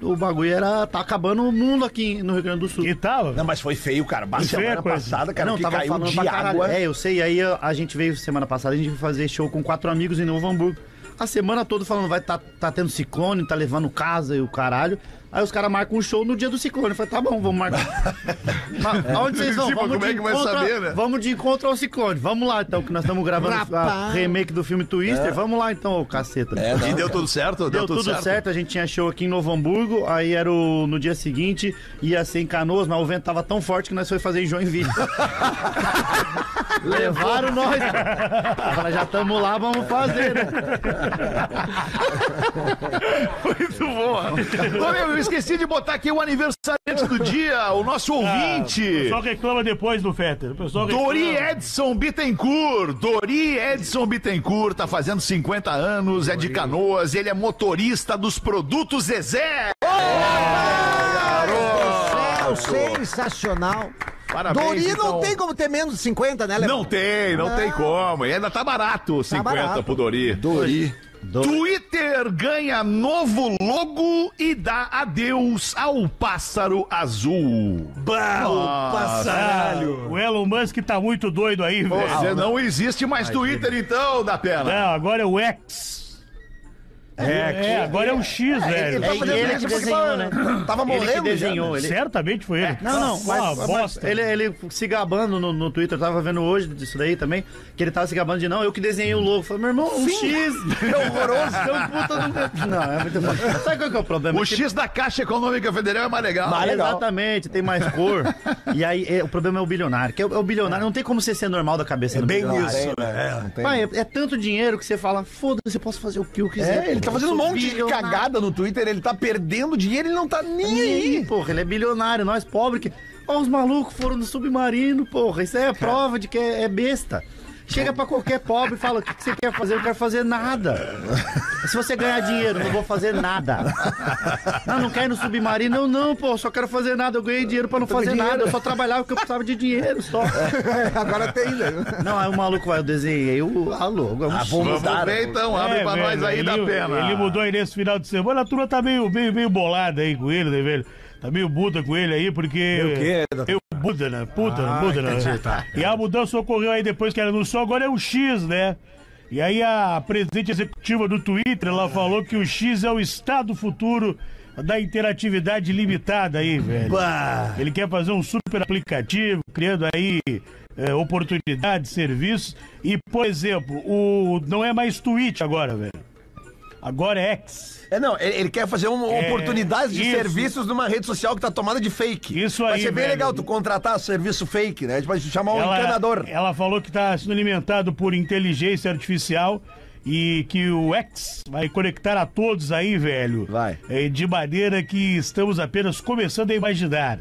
Speaker 7: o, o bagulho era. tá acabando o mundo aqui no Rio Grande do Sul.
Speaker 6: E tava?
Speaker 3: Não, mas foi feio, cara.
Speaker 6: Feia
Speaker 3: semana passada, cara,
Speaker 7: não,
Speaker 3: que
Speaker 7: tava
Speaker 3: caiu
Speaker 7: falando
Speaker 3: de
Speaker 7: pra caralho.
Speaker 3: água.
Speaker 7: É, eu sei, aí a, a gente veio semana passada, a gente foi fazer show com quatro amigos em Novo Hamburgo. A semana toda falando, vai tá, tá tendo ciclone, tá levando casa e o caralho. Aí os caras marcam um show no dia do ciclone. Eu falei, tá bom, vamos marcar. *laughs* Mas aonde vocês vão?
Speaker 2: Tipo,
Speaker 7: Vamos
Speaker 2: como
Speaker 7: de
Speaker 2: é que vai
Speaker 7: encontro
Speaker 2: saber, né?
Speaker 7: Vamos de encontro ao ciclone. Vamos lá, então, que nós estamos gravando a
Speaker 5: Rapaz.
Speaker 7: remake do filme Twister. Vamos lá, então, ô caceta.
Speaker 3: É, não,
Speaker 2: E deu tudo certo?
Speaker 7: Deu, tudo certo. a gente tinha show aqui em Novo Hamburgo, aí era o, no dia seguinte, ia ser em Canoas, mas o vento tava tão forte que nós foi fazer em Joinville. *laughs* Levaram nós. Falaram, já estamos lá, vamos fazer, né? *laughs*
Speaker 2: Muito boa. Ô, meu, eu esqueci de botar aqui o aniversariante do dia, o nosso
Speaker 6: O
Speaker 2: ouvinte.
Speaker 6: pessoal reclama depois do Fetter. O pessoal reclama.
Speaker 2: Dori Edson Bittencourt. Dori Edson Bittencourt tá fazendo 50 anos, é de Canoas, ele é motorista dos produtos Zezé.
Speaker 5: Céu, sensacional.
Speaker 2: Parabéns,
Speaker 5: Dori não
Speaker 2: então.
Speaker 5: tem como ter menos de 50, né, Léo?
Speaker 2: Não tem, não, tem como. E ainda tá barato 50
Speaker 5: barato.
Speaker 2: pro Dori.
Speaker 3: Dori.
Speaker 2: Twitter ganha novo logo e dá adeus ao pássaro azul.
Speaker 6: Passaralho. O Elon Musk tá muito doido aí, velho.
Speaker 2: Você não existe mais Twitter então, da pena.
Speaker 6: Não, agora é o X. É, agora é o X, velho.
Speaker 3: tá
Speaker 7: É
Speaker 3: fazendo
Speaker 7: ele
Speaker 3: isso
Speaker 7: que
Speaker 3: porque
Speaker 7: desenhou, né?
Speaker 3: Tava
Speaker 7: Ele que
Speaker 3: morrendo já,
Speaker 7: desenhou.
Speaker 3: né?
Speaker 7: Ele...
Speaker 6: Certamente foi ele.
Speaker 7: Não, não,
Speaker 6: uma
Speaker 7: mas,
Speaker 6: bosta.
Speaker 7: mas ele, ele se gabando no, no Twitter, eu tava vendo hoje disso daí também, que ele tava se gabando de não, eu que desenhei o logo. Eu Falei, meu irmão, um X. *laughs* É horroroso. É um puta do... Não, é muito bom. Sabe qual que é o problema?
Speaker 2: O
Speaker 7: É que-
Speaker 2: X da Caixa Econômica Federal é mais legal.
Speaker 3: Mais legal.
Speaker 7: Exatamente, tem mais cor. e aí, é, o problema é o bilionário. Que é, o- é o bilionário, não tem como você ser normal da cabeça do
Speaker 3: Bem
Speaker 7: bilionário.
Speaker 3: isso, né? Não tem-
Speaker 7: Pai, é, é tanto dinheiro que você fala, foda-se, eu posso fazer o que eu quiser.
Speaker 3: Tá fazendo um monte de cagada no Twitter, ele tá perdendo dinheiro, ele não tá nem
Speaker 7: E aí,
Speaker 3: aí.
Speaker 7: porra, ele é bilionário, nós pobres que. Ó, os malucos foram no submarino, porra. Isso aí é prova de que é, é besta. Chega pra qualquer pobre e fala: o que, que você quer fazer? Eu não quero fazer nada. Se você ganhar dinheiro, não vou fazer nada. Não, não quer ir no submarino? Eu não, pô, só quero fazer nada. Eu ganhei dinheiro pra não fazer nada. Eu só trabalhava porque eu precisava de dinheiro só.
Speaker 5: Agora tem, né?
Speaker 7: Não, aí o maluco vai, eu desenhei o a logo. É um
Speaker 2: Vamos ver então, abre
Speaker 6: É,
Speaker 2: pra
Speaker 6: velho,
Speaker 2: nós aí
Speaker 6: ele,
Speaker 2: da pena.
Speaker 6: Ele mudou aí nesse final de semana. A turma tá meio, meio, meio bolada aí com ele, né, velho? Tá meio Buda com ele aí, porque.
Speaker 4: o quê?
Speaker 6: Eu Buda, né? Puta,
Speaker 4: Ah,
Speaker 6: Buda, né?
Speaker 4: entendi, tá.
Speaker 6: E a mudança ocorreu aí depois que era no Sol, agora é o X, né? E aí a presidente executiva do Twitter, ela falou que o X é o estado futuro da interatividade limitada aí, velho. Ele quer fazer um super aplicativo, criando aí é, oportunidades, serviços. E, por exemplo, o não é mais tweet agora, velho. Agora é X.
Speaker 3: É, não, ele, ele quer fazer uma
Speaker 6: É,
Speaker 3: oportunidade de
Speaker 6: isso.
Speaker 3: serviços numa rede social que tá tomada de fake.
Speaker 6: Isso
Speaker 3: Vai
Speaker 6: aí,
Speaker 3: ser bem
Speaker 6: velho.
Speaker 3: legal tu contratar serviço fake, né? Tipo, chamar um encanador.
Speaker 6: ela falou que está sendo alimentado por inteligência artificial e que o X vai conectar a todos aí, velho.
Speaker 3: Vai.
Speaker 6: É, de maneira que estamos apenas começando a imaginar.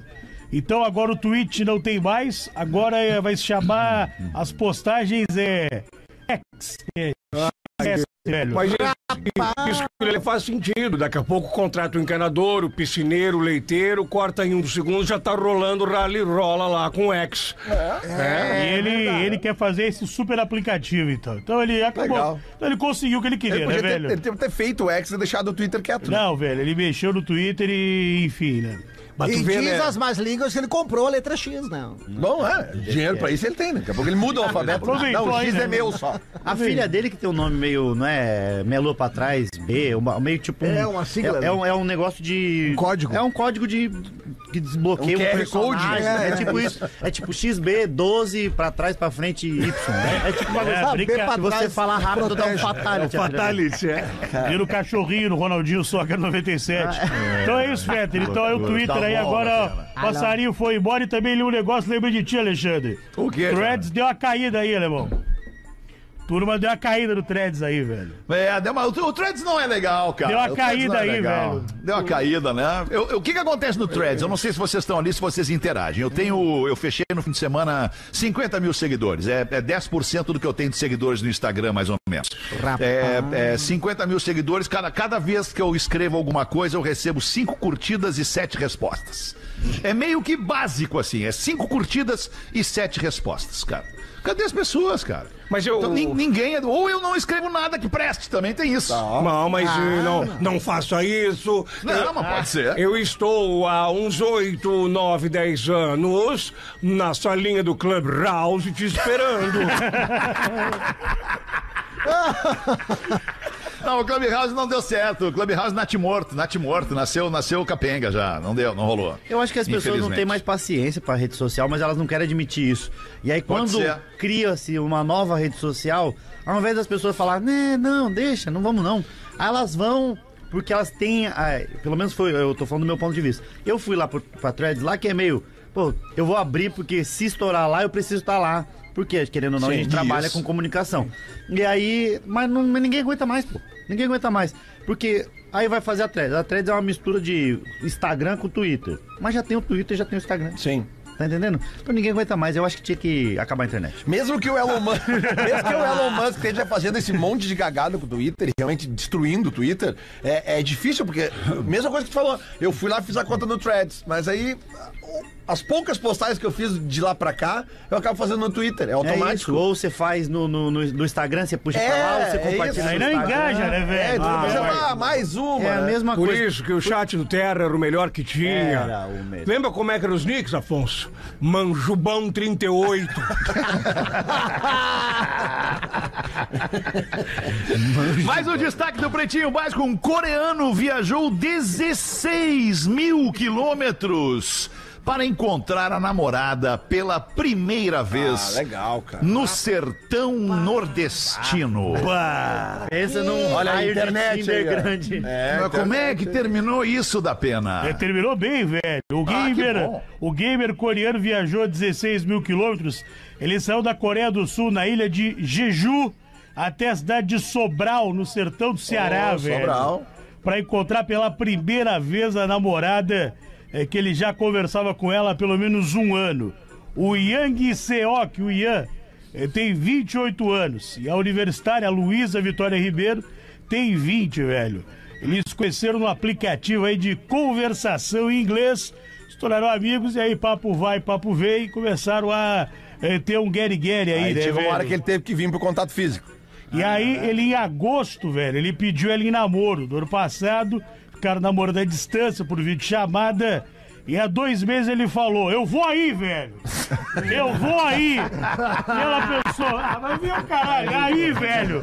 Speaker 6: Então agora o tweet não tem mais, agora é, vai se chamar as postagens é X. É, X, velho.
Speaker 4: Mas isso, isso ele faz sentido. Daqui a pouco contrata o encanador, o piscineiro, o leiteiro, corta em um segundo, já tá rolando o rally rola lá com o X.
Speaker 6: E ele, ele quer fazer esse super aplicativo, então. Então ele acabou.
Speaker 3: Legal.
Speaker 6: Então ele conseguiu o que ele queria,
Speaker 3: Ele
Speaker 6: né,
Speaker 3: ter,
Speaker 6: velho?
Speaker 3: ele teve que ter feito o X e deixado o Twitter quieto. né?
Speaker 6: Não, velho, ele mexeu no Twitter e, enfim, né?
Speaker 4: Mas
Speaker 5: E
Speaker 4: tu vê,
Speaker 5: diz
Speaker 4: né?
Speaker 5: as más línguas que ele comprou a letra X, né?
Speaker 3: Bom, é. Dinheiro pra isso ele tem, né? Daqui a pouco ele muda o alfabeto.
Speaker 6: Aproveitou
Speaker 3: Não, o X
Speaker 6: né?
Speaker 3: é meu só.
Speaker 7: A filha dele que tem um nome meio, não é? Melou pra trás, B, uma- meio tipo. um-
Speaker 5: É uma sigla,
Speaker 7: É, é um, é um negócio de.
Speaker 5: Um código.
Speaker 7: É um código de. que desbloqueia
Speaker 3: Um
Speaker 7: um,
Speaker 3: QR. Code.
Speaker 7: É,
Speaker 5: É, é.
Speaker 7: tipo isso. É tipo XB, 12 pra trás, pra frente, Y. É, é tipo uma
Speaker 6: É,
Speaker 7: coisa.
Speaker 6: brinca-
Speaker 7: Se você falar rápido, dá um fatality.
Speaker 4: Fatality, é.
Speaker 6: Vira o cachorrinho no Ronaldinho Soccer 97. Então é isso, Fetter. Então é o Twitter aí agora. ó, Passarinho foi embora e também li um negócio, lembrei de ti, Alexandre.
Speaker 2: O quê,
Speaker 6: Threads deu uma caída aí, alemão. Turma deu uma caída no Threads aí, velho.
Speaker 2: É, deu uma- o, o Threads não é legal, cara.
Speaker 6: Deu uma
Speaker 2: O Threads
Speaker 6: caída
Speaker 2: é
Speaker 6: aí,
Speaker 2: legal.
Speaker 6: velho.
Speaker 2: Deu uma caída, né? Eu- eu- o que que acontece no Threads? Eu não sei se vocês estão ali, se vocês interagem. Eu tenho, eu fechei no fim de semana 50 mil seguidores. É, é 10% do que eu tenho de seguidores no Instagram, mais ou menos. É, é 50 mil seguidores. Cada, cada vez que eu escrevo alguma coisa, eu recebo cinco curtidas e sete respostas. É meio que básico, assim. É cinco curtidas e sete respostas, cara. Cadê as pessoas, cara?
Speaker 4: Mas eu-
Speaker 2: Então, nin- ninguém. é- Ou eu não escrevo nada que preste, também tem isso.
Speaker 4: Não, mas eh, não, não faça isso.
Speaker 2: Não, mas pode ser.
Speaker 4: Eu estou há uns 8, 9, 10 anos na salinha do Clubhouse te esperando. *laughs*
Speaker 2: Não, o Clubhouse não deu certo. O Clubhouse natimorto, natimorto. Nasceu, nasceu capenga já. Não deu, não rolou.
Speaker 7: Eu acho que as pessoas não têm mais paciência pra rede social, mas elas não querem admitir isso. E aí, quando cria-se uma nova rede social, ao invés das pessoas falar, né, não, deixa, não vamos não. Aí elas vão, porque elas têm. ah, pelo menos foi, eu tô falando do meu ponto de vista. Eu fui lá pro, pra threads lá, que é meio. Pô, eu vou abrir porque se estourar lá, eu preciso estar lá. Porque, querendo ou não, a gente trabalha
Speaker 2: isso.
Speaker 7: com comunicação. E aí, mas não, mas ninguém aguenta mais, pô. Ninguém aguenta mais. Porque aí vai fazer a threads. A threads é uma mistura de Instagram com Twitter. Mas já tem o Twitter, já tem o Instagram.
Speaker 3: Sim.
Speaker 7: Tá entendendo? Então ninguém aguenta mais. Eu acho que tinha que acabar a internet.
Speaker 3: Mesmo que o Elon Musk, *laughs* mesmo que o Elon Musk esteja fazendo esse monte de cagada com o Twitter, realmente destruindo o Twitter, é, é difícil, porque mesma coisa que tu falou, eu fui lá e fiz a conta no Threads, mas aí as poucas postagens que eu fiz de lá pra cá, eu acabo fazendo no Twitter, é
Speaker 7: É
Speaker 3: automático.
Speaker 7: isso. Ou você faz no, no, no- no Instagram, você puxa
Speaker 3: É,
Speaker 7: pra lá, ou você
Speaker 3: é
Speaker 7: compartilha
Speaker 3: isso.
Speaker 6: Aí não engaja, né,
Speaker 3: É,
Speaker 6: velho?
Speaker 3: tu vai
Speaker 6: Ah,
Speaker 3: fazer,
Speaker 6: vai.
Speaker 3: ah, mais uma.
Speaker 7: É a
Speaker 3: né?
Speaker 7: mesma
Speaker 4: Por
Speaker 7: coisa.
Speaker 4: isso que o chat do Terra era o melhor que tinha.
Speaker 7: Era o melhor.
Speaker 4: Lembra como é que eram os nicks, Afonso? Manjubão 38. *laughs*
Speaker 2: Mais um destaque do Pretinho Básico: um coreano viajou 16 mil quilômetros para encontrar a namorada pela primeira vez
Speaker 3: Ah, legal, cara.
Speaker 2: no sertão nordestino.
Speaker 7: Pensa num
Speaker 3: Olha a internet
Speaker 7: Tinder
Speaker 3: aí,
Speaker 7: grande.
Speaker 2: Mas como é que terminou isso da pena?
Speaker 6: É, terminou bem, velho. O
Speaker 2: Ah,
Speaker 6: gamer,
Speaker 2: bom.
Speaker 6: o gamer coreano viajou 16 mil quilômetros. Ele saiu da Coreia do Sul na ilha de Jeju até a cidade de Sobral, no sertão do Ceará,
Speaker 3: Oh,
Speaker 6: velho.
Speaker 3: Sobral.
Speaker 6: Pra encontrar pela primeira vez a namorada é, que ele já conversava com ela há pelo menos um ano. O Yang Seok, o Ian, eh, tem 28 anos. E a universitária Luísa Vitória Ribeiro tem 20, velho. Eles conheceram no aplicativo aí de conversação em inglês, se tornaram amigos e aí papo vai, papo vem e começaram a eh, ter um get-get aí,
Speaker 3: Aí
Speaker 6: né,
Speaker 3: chegou uma hora
Speaker 6: velho?
Speaker 3: que ele teve que vir pro contato físico.
Speaker 6: E aí, ele em agosto, velho, ele pediu ela em namoro. Do ano passado, ficaram namorando à distância por vídeo chamada. E há dois meses ele falou: Eu vou aí, velho. Eu vou aí. E ela pensou: Ah, vai vir o caralho. Aí, velho.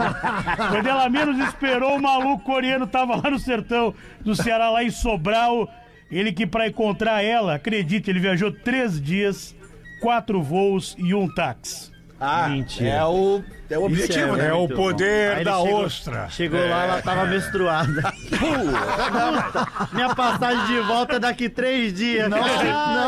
Speaker 6: Quando ela menos esperou, o maluco coreano tava lá no sertão do Ceará, lá em Sobral. Ele que pra encontrar ela, acredite, ele viajou três dias, quatro voos e um táxi.
Speaker 3: Ah,
Speaker 7: Mentira.
Speaker 3: é o, é o objetivo,
Speaker 7: Isso
Speaker 3: né?
Speaker 4: É o
Speaker 7: bom.
Speaker 4: poder
Speaker 7: Aí ele
Speaker 4: da
Speaker 7: chegou-
Speaker 4: ostra.
Speaker 7: Chegou lá, ela tava menstruada. Puta, minha passagem de volta é daqui três dias.
Speaker 2: Não,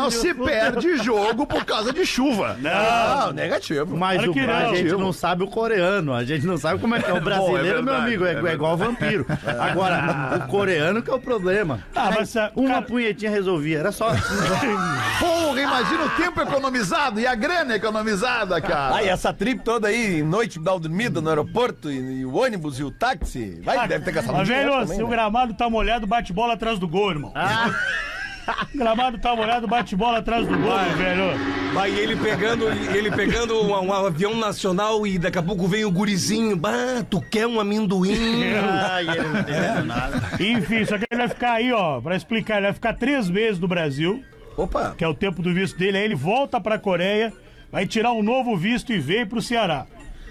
Speaker 2: não se
Speaker 7: puta.
Speaker 2: perde jogo por causa de chuva.
Speaker 3: Não, negativo.
Speaker 7: Mas
Speaker 6: Claro
Speaker 7: o,
Speaker 6: que
Speaker 7: a
Speaker 6: não.
Speaker 7: gente não sabe o coreano, a gente não sabe como é que é. O brasileiro, meu
Speaker 2: verdade,
Speaker 7: amigo, é,
Speaker 2: é
Speaker 7: é igual vampiro. Agora, o coreano que é o problema.
Speaker 6: Ah, mas
Speaker 7: Uma
Speaker 6: cara-
Speaker 7: punhetinha resolvia, era só. *laughs*
Speaker 2: Porra, imagina o tempo economizado e a grana economizada, cara.
Speaker 3: Ah, e essa trip toda aí, noite da dormida no aeroporto, e, e o ônibus e o táxi, vai, deve ter gastado
Speaker 6: Mas, velho,
Speaker 3: também,
Speaker 6: se o
Speaker 3: né?
Speaker 6: gramado tá molhado, bate bola atrás do gol, irmão.
Speaker 7: Ah, *laughs*
Speaker 6: O gramado tá molhado, bate bola atrás do gol, velho.
Speaker 4: Aí ele pegando, ele pegando um, um avião nacional e daqui a pouco vem o gurizinho. Bah, tu quer um amendoim? *laughs*
Speaker 7: ai, ele não *laughs* nada.
Speaker 6: Enfim, só que ele vai ficar aí, ó, pra explicar, ele vai ficar três meses no Brasil,
Speaker 3: Opa,
Speaker 6: que é o tempo do visto dele, aí ele volta pra Coreia, vai tirar um novo visto e vem pro Ceará.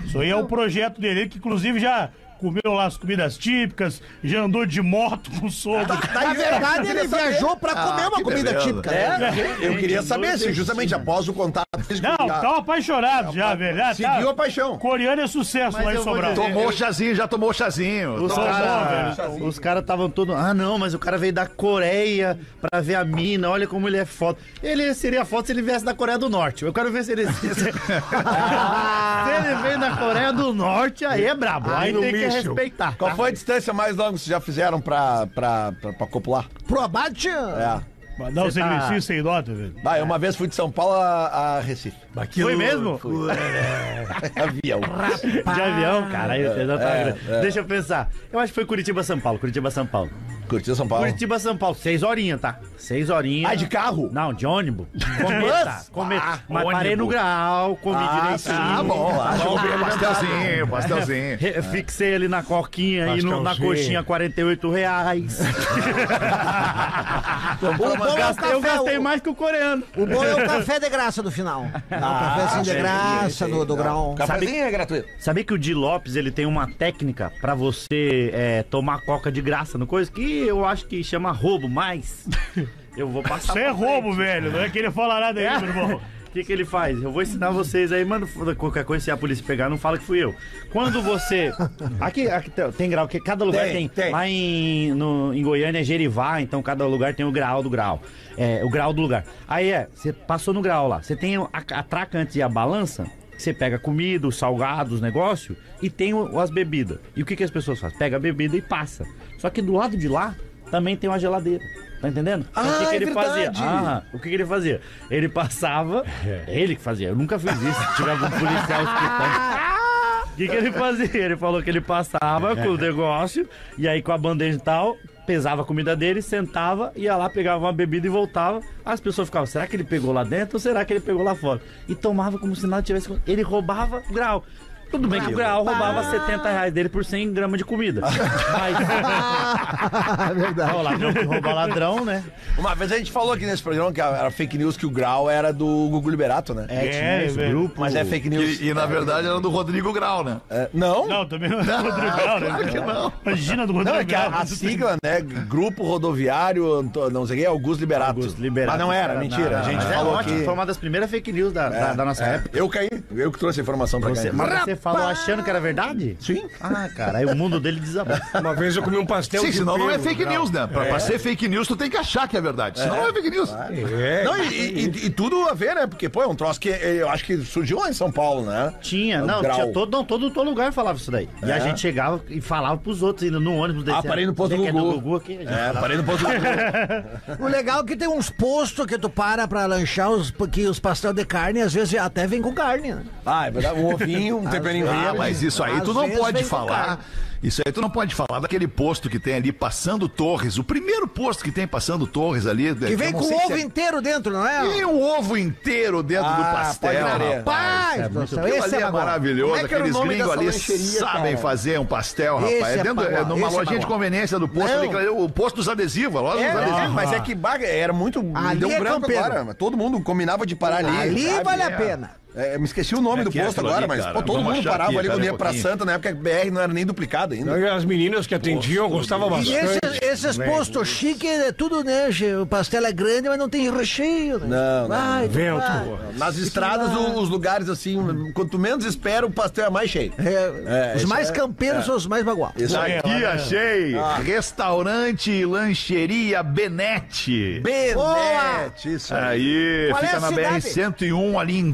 Speaker 6: Isso aí é o projeto dele, ele que inclusive já comeu lá as comidas típicas, já andou de moto com o sogro.
Speaker 5: Na verdade, ele viajou pra comer uma
Speaker 2: que
Speaker 5: comida
Speaker 2: beleza.
Speaker 5: típica.
Speaker 3: é, eu queria saber se justamente após o contato...
Speaker 6: Não,
Speaker 3: já
Speaker 6: tava apaixonado já, velho. Já
Speaker 3: Seguiu
Speaker 6: tá.
Speaker 3: a paixão.
Speaker 6: Coreano é sucesso
Speaker 7: Mas
Speaker 6: lá em Sobral.
Speaker 7: dizer-
Speaker 2: Tomou chazinho, já tomou chazinho.
Speaker 7: Os caras cara estavam todos. Ah, não, mas o cara veio da Coreia pra ver a mina, olha como ele é foda. Ele seria foda se ele viesse da Coreia do Norte. Eu quero ver se ele. *laughs* se ele veio da Coreia do Norte, aí é brabo. Aí,
Speaker 4: no
Speaker 7: tem que. Respeitar.
Speaker 3: Qual foi a distância mais longa que vocês já fizeram pra, pra, pra, pra copular?
Speaker 5: Pro abate,
Speaker 3: É.
Speaker 6: Mandar o
Speaker 7: Você tá-
Speaker 6: sem nota, velho.
Speaker 3: Vai, eu uma vez fui de São Paulo a, a Recife.
Speaker 7: Foi mesmo? *laughs*
Speaker 3: Avião.
Speaker 7: De avião, cara. Eu já tava- Deixa eu pensar. Eu acho que foi Curitiba-São Paulo. Curitiba-São Paulo.
Speaker 3: Curtiu São Paulo?
Speaker 7: Curitiba-São Paulo. Seis horinhas, tá? Seis horinhas.
Speaker 3: Ah, de carro?
Speaker 7: Não, de ônibus. Comer, tá? Comer. Mas parei no grau, comi direitinho.
Speaker 3: Ah, bom. Lá,
Speaker 2: Bom, pastelzinho, pastelzinho.
Speaker 7: Re- Fixei ali na coquinha e no- na coxinha 48 reais. *laughs*
Speaker 5: o bom é o
Speaker 7: Gastei- eu
Speaker 5: café.
Speaker 7: gastei
Speaker 5: o-
Speaker 7: mais que o coreano.
Speaker 5: O bom é o café de graça do final. *laughs* É o cafezinho de graça do, do grão.
Speaker 3: Cafézinho é gratuito.
Speaker 7: Sabia que o Di Lopes ele tem uma técnica pra você é, tomar coca de graça no coisa que eu acho que chama roubo, mas *laughs* eu vou passar.
Speaker 6: Isso é
Speaker 7: pra frente.
Speaker 6: roubo, velho. Não é que ele fala nada aí, meu irmão. *laughs*
Speaker 7: O que, que ele faz? Eu vou ensinar vocês aí, mano. Qualquer coisa, se a polícia pegar, não fala que fui eu. Quando você. *laughs* Aqui, aqui tem- grau, que cada lugar
Speaker 3: Tem,
Speaker 7: tem.
Speaker 3: tem.
Speaker 7: Lá em, no, em Goiânia é Gerivá, então cada lugar tem o grau do grau. É, o grau do lugar. Aí é, você passou no grau lá. Você tem a, a traca antes e a balança. Você pega comida, os salgados, os negócios e tem as bebidas. E o que, que as pessoas fazem? Pega a bebida e passa. Só que do lado de lá também tem uma geladeira. Tá entendendo? Então, o que,
Speaker 3: Ah,
Speaker 7: que
Speaker 3: é
Speaker 7: ele fazia?
Speaker 3: verdade.
Speaker 7: Ah, o que, que ele fazia? Ele passava. Ele que fazia. Eu nunca fiz isso. Se tiver algum policial escutando. O *laughs* que, que ele fazia? Ele falou que ele passava com o negócio, e aí com a bandeja e tal, pesava a comida dele, sentava, ia lá, pegava uma bebida e voltava. As pessoas ficavam, será que ele pegou lá dentro ou será que ele pegou lá fora? E tomava como se nada tivesse. Ele roubava grau. Tudo bem que o grau roubava 70 reais dele por 100 gramas de comida. Mas. *laughs*
Speaker 5: É verdade.
Speaker 7: Ó, ladrão que rouba ladrão, né?
Speaker 3: Uma vez a gente falou aqui nesse programa que era fake news que o grau era do Gugu Liberato, né?
Speaker 7: É,
Speaker 6: É,
Speaker 7: tinha esse
Speaker 6: velho.
Speaker 7: grupo.
Speaker 3: Mas é fake news.
Speaker 2: E, e, na verdade era do Rodrigo Grau, né?
Speaker 3: É, não?
Speaker 6: Não, também não é do Rodrigo Grau, né?
Speaker 2: claro que não.
Speaker 6: Imagina do
Speaker 3: Não,
Speaker 6: Rodrigo
Speaker 3: é que a,
Speaker 6: Grau.
Speaker 3: a sigla, né? Grupo Rodoviário, Anto- não sei o que, Augusto Liberato.
Speaker 7: Augusto Liberato.
Speaker 3: Mas não era, mentira. a gente
Speaker 7: é
Speaker 3: falou
Speaker 7: ótimo,
Speaker 3: que...
Speaker 7: Foi uma das primeiras fake news da, da, da nossa
Speaker 3: É,
Speaker 7: época.
Speaker 3: eu caí, eu que trouxe a informação pra
Speaker 7: Você,
Speaker 3: cá.
Speaker 7: mas você falou achando que era verdade?
Speaker 3: Sim.
Speaker 7: Ah, cara, aí o mundo dele desabou. *laughs*
Speaker 4: Uma vez eu comi um pastel
Speaker 2: Sim,
Speaker 4: de
Speaker 2: senão não é
Speaker 4: pelo,
Speaker 2: fake news, né? Pra, pra ser fake news, tu tem que achar que é verdade. Senão não é fake news.
Speaker 4: É.
Speaker 3: Não, e, e- e tudo a ver, né? Porque, pô, é um troço que eu acho que surgiu lá em São Paulo, né?
Speaker 7: Tinha,
Speaker 3: O
Speaker 7: não,
Speaker 3: grau.
Speaker 7: tinha todo, não, todo, todo lugar falava isso daí. E a
Speaker 3: É?
Speaker 7: gente chegava e falava pros outros, indo no ônibus descendo.
Speaker 3: Ah, parei no posto
Speaker 7: Você que
Speaker 3: Gugu.
Speaker 7: É do Gugu aqui, a gente
Speaker 3: É,
Speaker 7: falava.
Speaker 3: parei no posto do Gugu. *laughs*
Speaker 5: O legal é que tem uns postos que tu para pra lanchar os, porque os pastel de carne às vezes até vem com carne, né?
Speaker 3: Ah, é verdade. Um ovinho, um *laughs*
Speaker 2: Ah, mas isso aí
Speaker 5: Às
Speaker 2: tu não pode falar. Isso aí tu não pode falar daquele posto que tem ali passando Torres. O primeiro posto que tem passando Torres ali.
Speaker 5: Que vem com ovo inteiro dentro, não é?
Speaker 2: Tem um ovo inteiro dentro
Speaker 3: Ah,
Speaker 2: do pastel.
Speaker 5: Rapaz, céu,
Speaker 2: Aquilo
Speaker 5: esse
Speaker 2: ali
Speaker 5: é
Speaker 2: é maravilhoso.
Speaker 3: É o
Speaker 2: Aqueles
Speaker 3: nome
Speaker 2: gringos ali sabem
Speaker 3: cara?
Speaker 2: fazer um pastel,
Speaker 5: Esse
Speaker 2: rapaz. É,
Speaker 5: é
Speaker 2: dentro, é numa
Speaker 5: esse é
Speaker 2: lojinha de conveniência do posto,
Speaker 5: Não.
Speaker 2: ali, que- o posto dos adesivos, a loja
Speaker 3: É,
Speaker 2: dos
Speaker 3: mas,
Speaker 2: adesivos.
Speaker 3: mas é que baga, era muito.
Speaker 5: Ali
Speaker 3: deu um
Speaker 5: é
Speaker 3: branco agora. Todo mundo combinava de parar ali.
Speaker 5: Ali vale a
Speaker 2: É.
Speaker 5: pena.
Speaker 3: É, eu me esqueci o nome
Speaker 2: É
Speaker 3: do
Speaker 2: é
Speaker 3: posto
Speaker 2: aquilo
Speaker 3: agora,
Speaker 2: ali,
Speaker 3: mas pô, todo
Speaker 2: Vamos
Speaker 3: mundo parava
Speaker 2: aqui,
Speaker 3: ali quando
Speaker 2: um
Speaker 3: ia pra
Speaker 2: pouquinho.
Speaker 3: Santa, na época que BR não era nem duplicado ainda.
Speaker 4: E As meninas que atendiam gostavam
Speaker 5: E
Speaker 4: bastante.
Speaker 5: esses, esses postos chiques é tudo, né? O pastel é grande, mas não tem recheio. Né?
Speaker 3: Não, não,
Speaker 5: Vai, tu
Speaker 4: Vento.
Speaker 5: vai.
Speaker 3: Nas estradas, o- os lugares assim, quanto menos espera, o pastel é mais cheio.
Speaker 5: É,
Speaker 3: É,
Speaker 5: os mais
Speaker 3: é-
Speaker 5: campeiros são os mais.
Speaker 3: Isso aí.
Speaker 2: Aqui achei. Restaurante e Lancheria Benete.
Speaker 3: Benete, isso aí.
Speaker 2: Aí,
Speaker 5: Qual é
Speaker 2: fica
Speaker 5: a
Speaker 2: na
Speaker 5: cidade?
Speaker 2: BR-101 ali em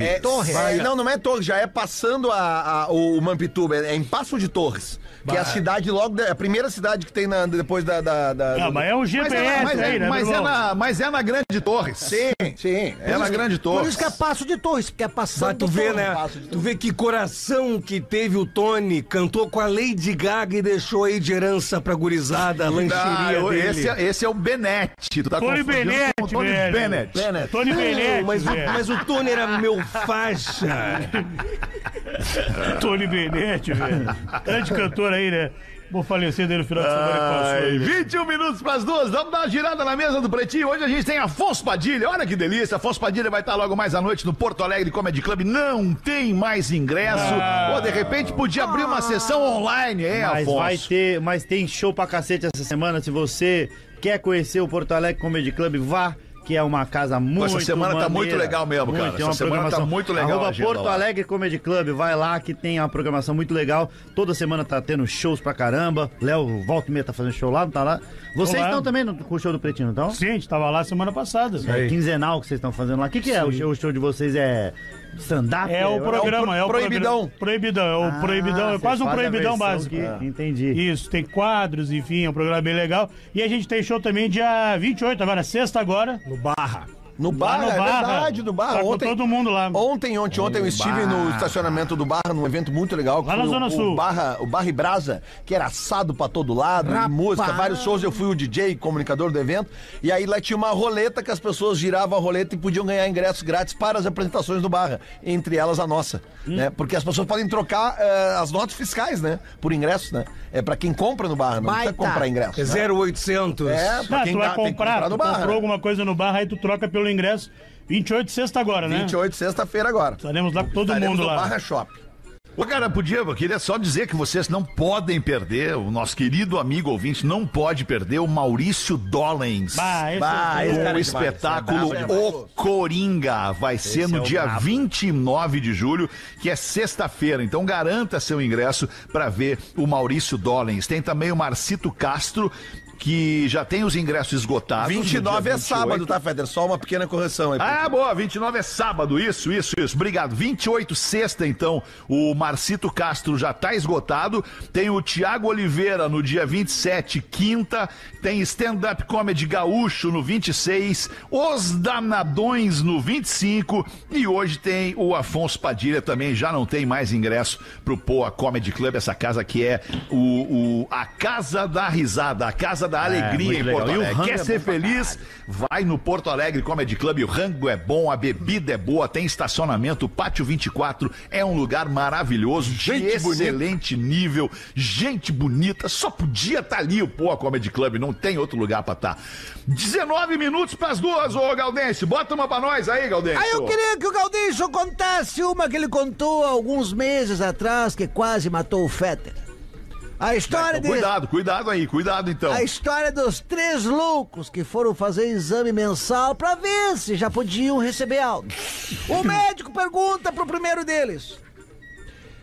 Speaker 2: Torres.
Speaker 3: É,
Speaker 5: Torres.
Speaker 3: vai- não, não é Torres, já é passando a, a- o Mampituba, é, é em Passo de Torres. Que é a cidade logo, da- a primeira cidade que tem na- depois da. da, da-
Speaker 6: Ah, mas é um
Speaker 2: Mas,
Speaker 6: GPS
Speaker 2: é, mas, é-
Speaker 6: aí, né,
Speaker 2: mas é na, mas é na Grande Torres.
Speaker 3: Sim, sim.
Speaker 2: É na Grande
Speaker 5: Por
Speaker 2: Torres.
Speaker 5: isso que é passo de torres, porque é passando
Speaker 4: Mas tu
Speaker 5: do
Speaker 4: vê, né? Tu vê que coração que teve o Tony, cantou com a Lady Gaga e deixou aí de herança pra gurizada, a
Speaker 2: Ah,
Speaker 4: lancheria
Speaker 2: eu-
Speaker 4: dele.
Speaker 2: esse, é, esse é o Benete. Tu tá
Speaker 6: Tony Benete,
Speaker 2: com o Tony
Speaker 6: velho.
Speaker 2: Bennett.
Speaker 3: Benete.
Speaker 6: Tony Benete,
Speaker 4: mas, mas o Tony era meu faixa. *laughs*
Speaker 6: Tony Benete, velho. Grande cantor aí, né? Vou falecer dele no final de semana que passou.
Speaker 2: Ai,
Speaker 6: aí, né?
Speaker 2: 21 minutos para as duas. Vamos dar uma girada na mesa do Pretinho. Hoje a gente tem Afonso Padilha. Olha que delícia. Afonso Padilha vai estar logo mais à noite no Porto Alegre Comedy Club. Não tem mais ingresso.
Speaker 6: Ah.
Speaker 2: Ou de repente podia abrir uma sessão online, hein,
Speaker 7: Mas
Speaker 2: Afonso?
Speaker 7: vai ter, mas tem show pra cacete essa semana. Se você quer conhecer o Porto Alegre Comedy Club, vá. Que é uma casa muito
Speaker 2: semana tá
Speaker 7: maneira.
Speaker 2: muito legal mesmo, cara.
Speaker 7: Muito, é
Speaker 2: Essa
Speaker 7: uma
Speaker 2: semana tá
Speaker 7: programação.
Speaker 2: muito legal a
Speaker 7: Arroba
Speaker 2: agenda
Speaker 7: Porto
Speaker 2: lá.
Speaker 7: Alegre Comedy Club, vai lá que tem uma programação muito legal. Toda semana tá tendo shows pra caramba. Léo, volta e meia tá fazendo show lá, não tá lá? Vocês estão também no, com o show do Pretinho, não estão?
Speaker 6: Sim, a gente tava lá semana passada.
Speaker 7: É quinzenal que vocês estão fazendo lá. O que, que é? O show, o show de vocês é stand-up?
Speaker 6: É o programa, é o
Speaker 3: Proibidão.
Speaker 6: programa- Proibidão, é o
Speaker 7: Ah,
Speaker 6: proibidão, é quase um proibidão básico.
Speaker 7: que- Entendi.
Speaker 6: Isso, tem quadros, enfim, é um programa bem legal. E a gente tem show também dia 28, agora, sexta agora.
Speaker 4: No Barra.
Speaker 3: No bar,
Speaker 6: no
Speaker 3: é
Speaker 6: Barra.
Speaker 3: verdade, no bar.
Speaker 6: Tá
Speaker 3: Ontem,
Speaker 6: todo mundo lá.
Speaker 3: Ontem, ontem, ontem eu estive no estacionamento do Barra, num evento muito legal. que
Speaker 6: Lá na Zona
Speaker 3: o,
Speaker 6: Sul.
Speaker 3: O Barra, o Barra e Brasa, que era assado pra todo lado,
Speaker 5: Rapaz.
Speaker 3: música, vários shows. Eu fui o DJ, comunicador do evento. E aí lá tinha uma roleta que as pessoas giravam a roleta e podiam ganhar ingressos grátis para as apresentações do Barra. Entre elas a nossa.
Speaker 6: Hum.
Speaker 3: Né? Porque as pessoas podem trocar eh, as notas fiscais, né? Por ingressos, né? É pra quem compra no Barra, não precisa
Speaker 5: Baita.
Speaker 3: comprar ingresso.
Speaker 4: É
Speaker 3: né?
Speaker 4: 0800.
Speaker 3: É, pra
Speaker 6: Ah,
Speaker 3: quem
Speaker 6: tu vai
Speaker 3: dá- tem que
Speaker 6: comprar, tu
Speaker 3: no Barra.
Speaker 6: comprou
Speaker 3: né?
Speaker 6: alguma coisa no bar, aí tu troca pelo ingresso. 28 sexta agora, né?
Speaker 3: 28, sexta-feira agora.
Speaker 6: Estaremos lá com todo
Speaker 3: Estaremos
Speaker 6: mundo
Speaker 3: no
Speaker 6: lá.
Speaker 3: Barra Shop.
Speaker 2: Ô, cara, podia, eu queria só dizer que vocês não podem perder, o nosso querido amigo ouvinte não pode perder o Maurício Dollens.
Speaker 6: Bah, esse
Speaker 3: Bah,
Speaker 6: é
Speaker 3: esse
Speaker 6: o-
Speaker 2: O
Speaker 3: é
Speaker 2: espetáculo
Speaker 3: demais, esse é
Speaker 2: O Coringa vai ser no dia 29 de julho, que é sexta-feira. Então garanta seu ingresso para ver o Maurício Dollens. Tem também o Marcito Castro, que já tem os ingressos esgotados. no
Speaker 3: 29
Speaker 2: dia
Speaker 3: é sábado,
Speaker 2: 28.
Speaker 3: tá, Feder? Só uma pequena correção aí.
Speaker 2: Ah, boa, 29 é sábado, isso, isso, isso. Obrigado. 28 sexta, então, o Marcito Castro já tá esgotado. Tem o Tiago Oliveira no dia 27, quinta. Tem stand-up comedy gaúcho no 26. Os Danadões no 25. E hoje tem o Afonso Padilha também. Já não tem mais ingresso pro Poa Comedy Club, essa casa que é o, o- a Casa da Risada, a Casa da Alegria
Speaker 7: muito
Speaker 2: em
Speaker 7: legal.
Speaker 2: Porto
Speaker 7: E o
Speaker 2: Alegre.
Speaker 7: rango
Speaker 2: Quer
Speaker 7: é
Speaker 2: ser feliz? Vai no Porto Alegre Comedy Club, o rango é bom, a bebida é boa, tem estacionamento, o Pátio 24 é um lugar maravilhoso, de
Speaker 3: Gente
Speaker 2: excelente nível, gente bonita, só podia estar ali o Poa Comedy Club, não tem outro lugar pra estar. 19 minutos pras duas, ô Galdense, bota uma pra nós aí, Galdense.
Speaker 5: Aí eu queria que o Galdêncio contasse uma que ele contou há alguns meses atrás, que quase matou o Fetter. A história
Speaker 2: Então,
Speaker 5: de...
Speaker 2: cuidado, cuidado aí, cuidado então.
Speaker 5: A história dos três loucos que foram fazer exame mensal pra ver se já podiam receber alta. O *laughs* médico pergunta pro primeiro deles.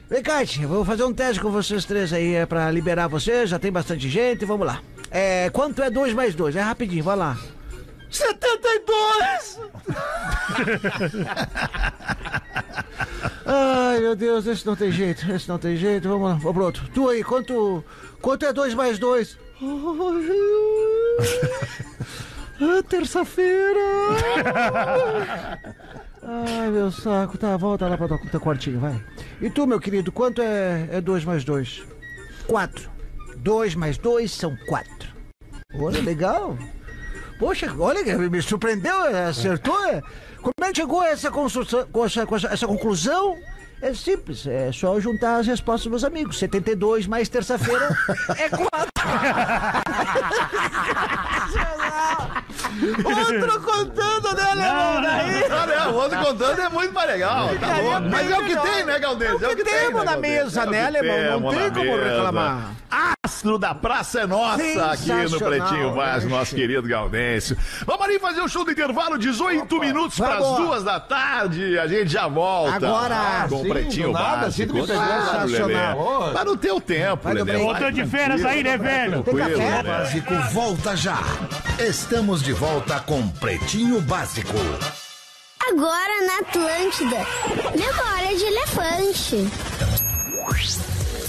Speaker 5: Vem cá, tia, vou fazer um teste com vocês três aí, é pra liberar vocês, já tem bastante gente, vamos lá. É, quanto é dois mais dois? É rapidinho, vai lá. 72! *laughs* Ai, meu Deus, esse não tem jeito, esse não tem jeito, vamos lá, vamos pro outro. Tu aí, quanto, quanto é dois mais dois? *laughs* Ah, terça-feira! Ai, meu saco. Tá, volta lá pra tua, teu quartinho, vai. E tu, meu querido, quanto é, é dois mais dois? Quatro. Dois mais dois são quatro. Olha, legal. Poxa, olha, me surpreendeu, acertou. é. Como é que chegou a essa, essa, essa conclusão? É simples, é só juntar as respostas dos amigos. 72 mais terça-feira *laughs* é 4. *laughs* Outro contando, né? Daí.
Speaker 2: Ah, não, o outro contando é muito mais legal, tá bom. Mas é o que tem, né, Galdense?
Speaker 5: É o que temos na mesa,
Speaker 2: É o que
Speaker 5: né, alemão? Não
Speaker 2: temos
Speaker 5: tem
Speaker 2: na
Speaker 5: como
Speaker 2: mesa.
Speaker 5: reclamar.
Speaker 2: As maestro da Praça é Nossa aqui no Pretinho Básico, nosso querido Gaudêncio. Vamos ali fazer o show do intervalo, 18 minutos para as duas da tarde. A gente já volta.
Speaker 5: Agora,
Speaker 2: com Pretinho
Speaker 1: nada,
Speaker 2: Básico.
Speaker 1: pegou.
Speaker 2: Claro,
Speaker 5: Sensacional.
Speaker 2: Lelê. Tá no teu tempo,
Speaker 5: Vai do
Speaker 2: Lelê.
Speaker 6: Voltou de férias aí, né, velho?
Speaker 2: Tranquilo.
Speaker 1: Básico volta já. Estamos de volta com Pretinho Básico.
Speaker 8: Agora na Atlântida. Memória de elefante.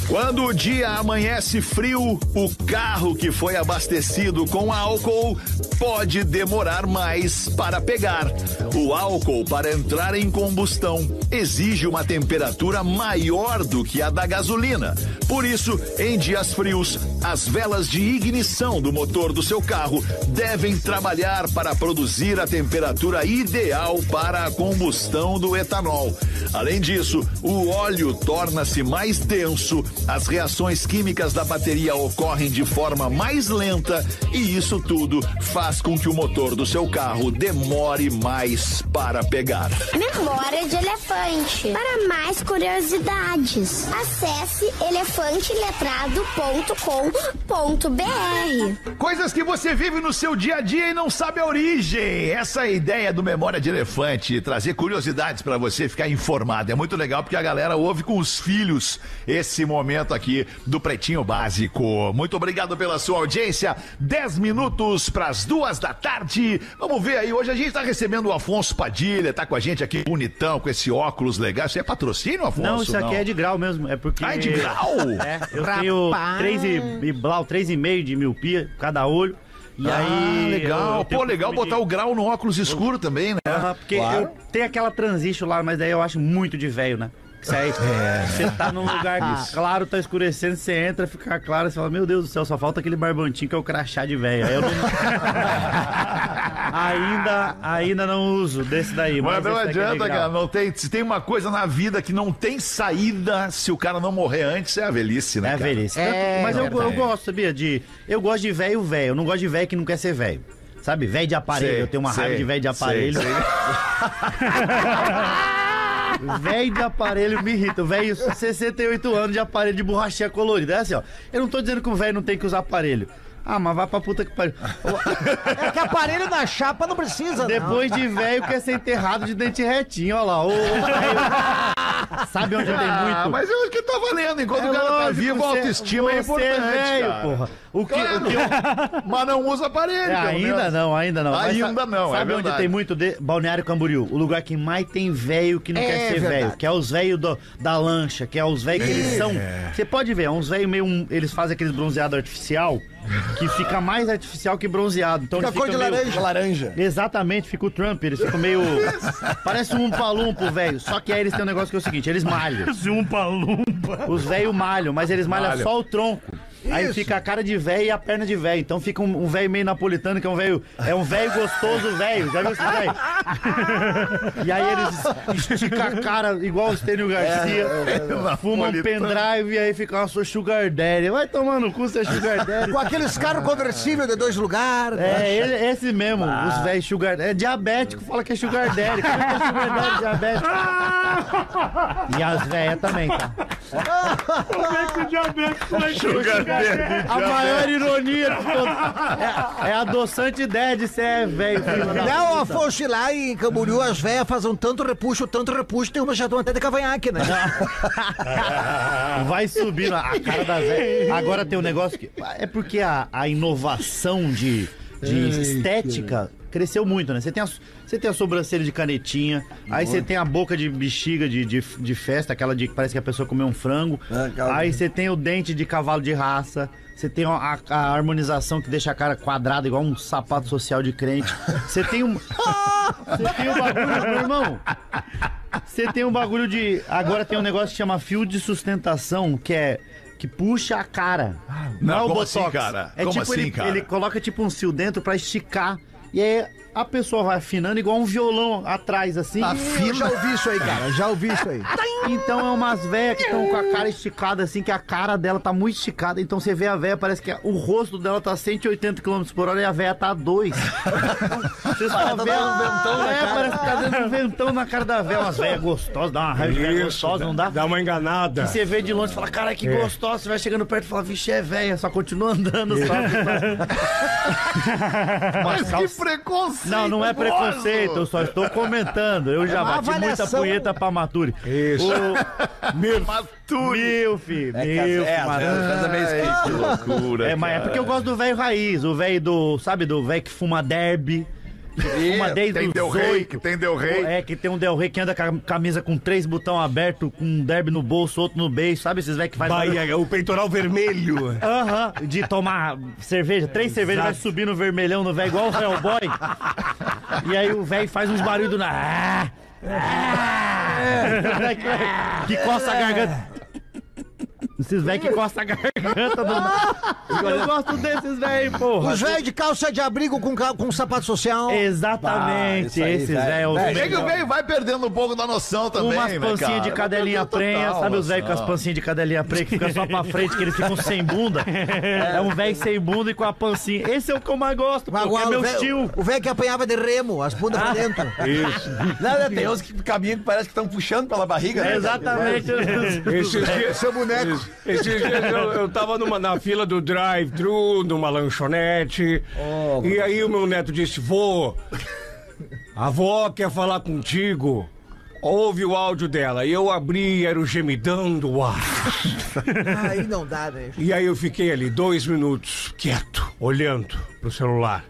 Speaker 2: Quando o dia amanhece frio, o carro que foi abastecido com álcool pode demorar mais para pegar. O álcool, para entrar em combustão, exige uma temperatura maior do que a da gasolina. Por isso, em dias frios, as velas de ignição do motor do seu carro devem trabalhar para produzir a temperatura ideal para a combustão do etanol. Além disso, o óleo torna-se mais denso, as reações químicas da bateria ocorrem de forma mais lenta e isso tudo faz com que o motor do seu carro demore mais para pegar.
Speaker 8: Memória de elefante. Para mais curiosidades, acesse elefanteletrado.com.br.
Speaker 2: Coisas que você vive no seu dia a dia e não sabe a origem. Essa é a ideia do Memória de Elefante, trazer curiosidades para você ficar informado. É muito legal porque a galera ouve com os filhos esse momento aqui do Pretinho Básico. Muito obrigado pela sua audiência. 10 minutos para as duas da tarde. Vamos ver aí, hoje a gente tá recebendo o Afonso Padilha, tá com a gente aqui bonitão, com esse óculos legal. Isso é patrocínio, Afonso?
Speaker 7: Não, isso aqui é de grau mesmo. É porque.
Speaker 2: Ah, é de grau? *laughs*
Speaker 7: É, eu tenho. 3 e, e blau, 3,5 de miopia cada olho. E
Speaker 2: ah,
Speaker 7: aí.
Speaker 2: legal.
Speaker 7: eu
Speaker 2: Pô, legal
Speaker 7: costume de-
Speaker 2: botar o grau no óculos escuro também, né?
Speaker 7: Aham, porque eu tenho aquela transition lá, mas daí eu acho muito de velho, né? Isso aí, você tá num *laughs* lugar claro, tá escurecendo, você entra, fica claro, você fala, meu Deus do céu, só falta aquele barbantinho que é o crachá de velho. Aí eu não... *laughs* ainda, ainda não uso desse daí.
Speaker 2: Mas não
Speaker 7: esse daqui é
Speaker 2: adianta,
Speaker 7: grau.
Speaker 2: cara. Não tem, se tem uma coisa na vida que não tem saída, se o cara não morrer antes, é a velhice, né?
Speaker 7: É a
Speaker 2: cara?
Speaker 7: velhice.
Speaker 5: É,
Speaker 7: mas eu,
Speaker 5: verdade.
Speaker 7: eu gosto, sabia? De, eu gosto de velho, velho. Eu não gosto de velho que não quer ser velho. Sabe? Velho de aparelho.
Speaker 2: Sei,
Speaker 7: eu tenho uma
Speaker 2: sei,
Speaker 7: raiva de velho de
Speaker 2: sei,
Speaker 7: aparelho.
Speaker 2: sei. *laughs*
Speaker 7: Velho de aparelho me irrita. Velho, 68 anos de aparelho de borrachinha colorida. É assim, ó. Eu não tô dizendo que o velho não tem que usar aparelho. Ah, mas vai pra puta que pariu.
Speaker 5: É que aparelho na chapa não precisa, não.
Speaker 7: Depois de velho quer ser enterrado de dente retinho, ó lá. Ô, velho. Sabe onde tem
Speaker 2: Ah,
Speaker 7: muito?
Speaker 2: mas eu acho que tá valendo. Enquanto
Speaker 7: É
Speaker 2: o cara tá vivo, a
Speaker 7: você-
Speaker 2: autoestima é importante.
Speaker 7: velho,
Speaker 2: cara.
Speaker 7: porra. O que,
Speaker 2: Claro.
Speaker 7: o que eu,
Speaker 2: Mas não usa aparelho,
Speaker 7: É, ainda não, ainda não. Mas
Speaker 2: Ainda
Speaker 7: sa-
Speaker 2: não, é
Speaker 7: Sabe onde
Speaker 2: verdade.
Speaker 7: tem muito de... Balneário Camboriú, o lugar que mais tem velho que não
Speaker 5: É
Speaker 7: quer ser velho, que é os velhos da lancha, que é os velhos que eles são. Você pode ver, é uns velhos meio. um- Eles fazem aqueles bronzeado artificial que fica mais artificial que bronzeado. Então
Speaker 5: Fica
Speaker 7: eles
Speaker 5: cor de
Speaker 7: meio-
Speaker 5: laranja.
Speaker 3: Laranja.
Speaker 7: Exatamente, fica o Trump, eles ficam meio. *laughs* Parece um palumpo, velho. Só que aí eles têm um negócio que é o seguinte: eles malham.
Speaker 6: Esse um palumpa.
Speaker 7: Os velhos malham, mas eles malham
Speaker 2: Malham.
Speaker 7: só o tronco. Aí fica a cara de velho e a perna de velho. Então fica um um velho meio napolitano, que é um velho. É um velho gostoso velho. Já viu esse velho? *laughs* e aí eles esticam a cara igual o Stênio Garcia. fuma um
Speaker 2: Napolitano.
Speaker 7: pendrive e aí fica uma sua sugar daddy. Vai tomar no cu, seu sugar *laughs* daddy.
Speaker 5: Com aqueles carros conversíveis de dois lugares.
Speaker 7: É, ele, esse mesmo, os velhos sugar É diabético, fala que é sugar daddy. Como é que é sugar daddy diabético? *laughs* E as velhas também, tá?
Speaker 6: Como é que o diabetes vai
Speaker 2: Sugar daddy.
Speaker 7: A maior ironia de todos. É, é adoçante ideia de ser velho.
Speaker 5: Não. Afonso, lá em Camboriú, as velhas fazem um tanto repuxo, tanto repuxo, tem uma já estão até de cavanhaque, né? *laughs*
Speaker 7: Vai subindo a cara da velha. Agora tem um negócio que. É porque a, a inovação de, de estética cresceu muito, né? Você tem, a, você tem a sobrancelha de canetinha, aí você tem a boca de bexiga de, de, de festa, aquela de que parece que a pessoa comeu um frango.
Speaker 3: É,
Speaker 7: Aí você tem o dente de cavalo de raça. Você tem a, a harmonização que deixa a cara quadrada, igual um sapato social de crente. Você tem um. Você tem um bagulho, meu irmão. Você tem um bagulho de. Agora tem um negócio que chama fio de sustentação, que é. Que puxa a cara.
Speaker 2: Não,
Speaker 7: é o
Speaker 2: como
Speaker 7: Botox.
Speaker 2: assim, cara?
Speaker 7: É
Speaker 2: Como
Speaker 7: tipo,
Speaker 2: assim,
Speaker 7: ele,
Speaker 2: cara?
Speaker 7: ele coloca tipo um fio dentro pra esticar E aí a pessoa vai afinando igual um violão atrás, assim.
Speaker 5: Eu já ouvi isso aí, cara. Já ouvi isso aí.
Speaker 7: Então é umas velhas que estão com a cara esticada, assim, que a cara dela tá muito esticada. Então você vê a velha, parece que o rosto dela tá 180 km por hora e a velha tá a 2. Você só vê um ventão é, parece que tá dando um ventão na cara da velha. Umas velhas gostosas, dá uma raiva gostosa, não dá?
Speaker 4: Dá uma enganada.
Speaker 7: E você vê de longe e fala, cara, que gostosa. Você vai chegando perto e fala, vixe, é velha, só continua andando. Só, *laughs*
Speaker 2: Mas que preconceito!
Speaker 7: Não, não é preconceito, eu só estou comentando. Eu já
Speaker 5: uma
Speaker 7: bati muita punheta pra Maturi.
Speaker 4: Isso.
Speaker 7: Meu, *laughs*
Speaker 2: Maturi.
Speaker 7: meu filho,
Speaker 3: É,
Speaker 7: meu
Speaker 3: é, vezes é.
Speaker 2: Que loucura.
Speaker 7: É, mas é porque eu gosto do velho raiz, o velho do, sabe, do velho que fuma derby. Fuma desde
Speaker 2: Tem
Speaker 7: os
Speaker 2: Del Rey, que tem Del Rey.
Speaker 7: É, que tem um Del Rey que anda com a camisa com três botões abertos, com um derby no bolso, outro no beijo, sabe esses velhos que faz...
Speaker 4: Bahia, o peitoral vermelho. *laughs*
Speaker 7: Aham, de tomar cerveja, três cervejas, vai subir no vermelhão no velho, igual o Hellboy. e aí o velho faz uns barulhos do. Ah, ah, *laughs* que coça a garganta. Esses velhos que coçam a garganta do. *laughs* Eu gosto desses velhos, porra.
Speaker 5: Os velhos de calça de abrigo com, ca- com sapato social.
Speaker 7: Exatamente,
Speaker 3: Ah, isso aí,
Speaker 7: esses
Speaker 3: velho.
Speaker 7: velhos.
Speaker 3: Velho,
Speaker 2: Vem que o velho vai perdendo um pouco da noção também,
Speaker 7: Umas
Speaker 2: né,
Speaker 7: pancinhas
Speaker 2: cara?
Speaker 7: de cadelinha prenha, sabe os velhos com as pancinhas de cadelinha prenha que fica só pra frente, que eles ficam sem bunda? *laughs* É um velho sem bunda e com a pancinha. Esse é o que eu mais gosto,
Speaker 5: Mas
Speaker 7: porque é meu estilo.
Speaker 5: O velho que apanhava de remo, as bundas pra dentro. *laughs*
Speaker 3: Não, não, tem uns que caminham que parece que estão puxando pela barriga, né?
Speaker 7: Exatamente.
Speaker 4: Esses dias,
Speaker 5: Seu boneco.
Speaker 4: Esses dias eu, eu tava numa, na fila do drive-thru, numa lanchonete. e aí o meu neto disse: Vô, a avó quer falar contigo. Ouve o áudio dela. E eu abri, era o gemidão do ar. *laughs*
Speaker 5: Aí não dá, né?
Speaker 4: E aí eu fiquei ali dois minutos, quieto, olhando pro celular.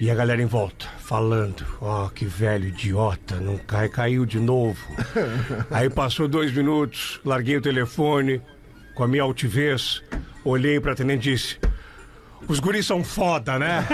Speaker 4: E a galera em volta, falando, ó, que velho idiota, não cai, caiu de novo. *laughs* aí passou dois minutos, larguei o telefone, com a minha altivez, olhei pra atendente e disse, os guris são foda, né? *laughs*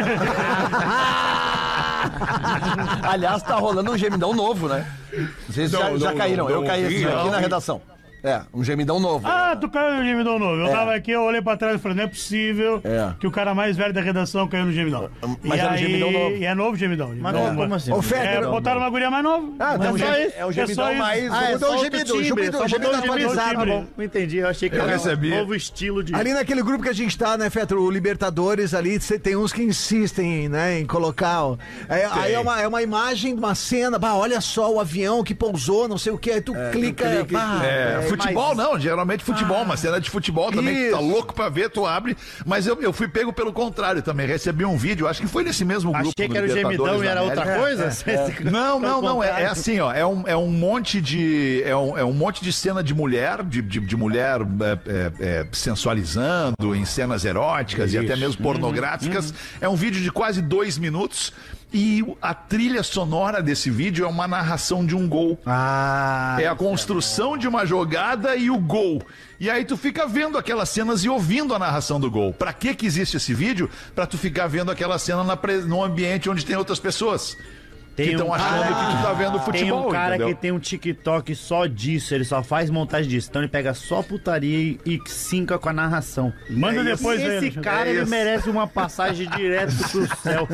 Speaker 3: Aliás, tá rolando um gemidão novo, né? Não, já,
Speaker 4: não,
Speaker 3: já caíram.
Speaker 4: não,
Speaker 3: eu caí
Speaker 4: ouvi,
Speaker 3: aqui, na redação. É, um gemidão novo.
Speaker 6: Ah, tu caiu no gemidão novo. Eu tava aqui, eu olhei pra trás e falei, não é possível
Speaker 3: É.
Speaker 6: que o cara mais velho da redação caiu no gemidão.
Speaker 3: Mas
Speaker 6: e
Speaker 3: era um gemidão novo.
Speaker 6: E é novo gemidão.
Speaker 7: Mas
Speaker 6: gemidão
Speaker 7: como assim?
Speaker 5: Ô,
Speaker 6: É,
Speaker 5: Feder,
Speaker 6: botaram uma guria mais nova.
Speaker 5: Ah, então
Speaker 6: só
Speaker 5: é-
Speaker 6: isso.
Speaker 3: É o
Speaker 6: É só
Speaker 3: gemidão
Speaker 6: isso.
Speaker 3: mais.
Speaker 7: Ah, é
Speaker 5: Mudou
Speaker 7: só
Speaker 5: o
Speaker 7: outro
Speaker 5: gemido,
Speaker 7: timbre,
Speaker 5: gemido,
Speaker 7: só
Speaker 5: gemido
Speaker 7: mudou o gemido.
Speaker 5: atualizado.
Speaker 7: Tá bom, entendi. Eu achei que
Speaker 2: Eu
Speaker 7: era
Speaker 2: recebi.
Speaker 7: um novo estilo de...
Speaker 5: Ali naquele grupo que a gente tá, né, Fetra? O Libertadores ali, cê tem uns que insistem, né, em colocar. ó. É, aí é uma, é uma imagem de uma cena, bah, olha só o avião que pousou, não sei o que, aí tu clica.
Speaker 3: clica e-
Speaker 5: bah,
Speaker 2: É, futebol não, geralmente futebol, uma cena de futebol também que tá
Speaker 5: Isso.
Speaker 2: louco pra ver, tu abre. Mas eu, eu fui pego pelo contrário também, recebi um vídeo, acho que foi nesse mesmo grupo.
Speaker 7: Achei que era o gemidão e era outra coisa?
Speaker 2: Não, não, não. É, é assim, ó. É um, é um monte de. É um, é um monte de cena de mulher, de, de, de mulher é, é, é, sensualizando em cenas eróticas e até mesmo pornográficas. É um vídeo de quase dois minutos. E a trilha sonora desse vídeo é uma narração de um gol.
Speaker 5: Ah,
Speaker 2: É a construção de uma jogada e o gol. E aí tu fica vendo aquelas cenas e ouvindo a narração do gol. Pra que que existe esse vídeo? Pra tu ficar vendo aquela cena na pre... num ambiente onde tem outras pessoas.
Speaker 7: Tem
Speaker 2: que estão
Speaker 7: um
Speaker 2: achando
Speaker 7: cara-
Speaker 2: que tu tá vendo futebol,
Speaker 7: Tem um cara
Speaker 2: entendeu?
Speaker 7: que tem um TikTok só disso, ele só faz montagem disso. Então ele pega só putaria e, sinca com a narração.
Speaker 6: Manda
Speaker 2: É
Speaker 6: depois
Speaker 7: Esse cara,
Speaker 2: É
Speaker 7: ele
Speaker 2: isso.
Speaker 7: merece uma passagem direto pro *laughs* céu.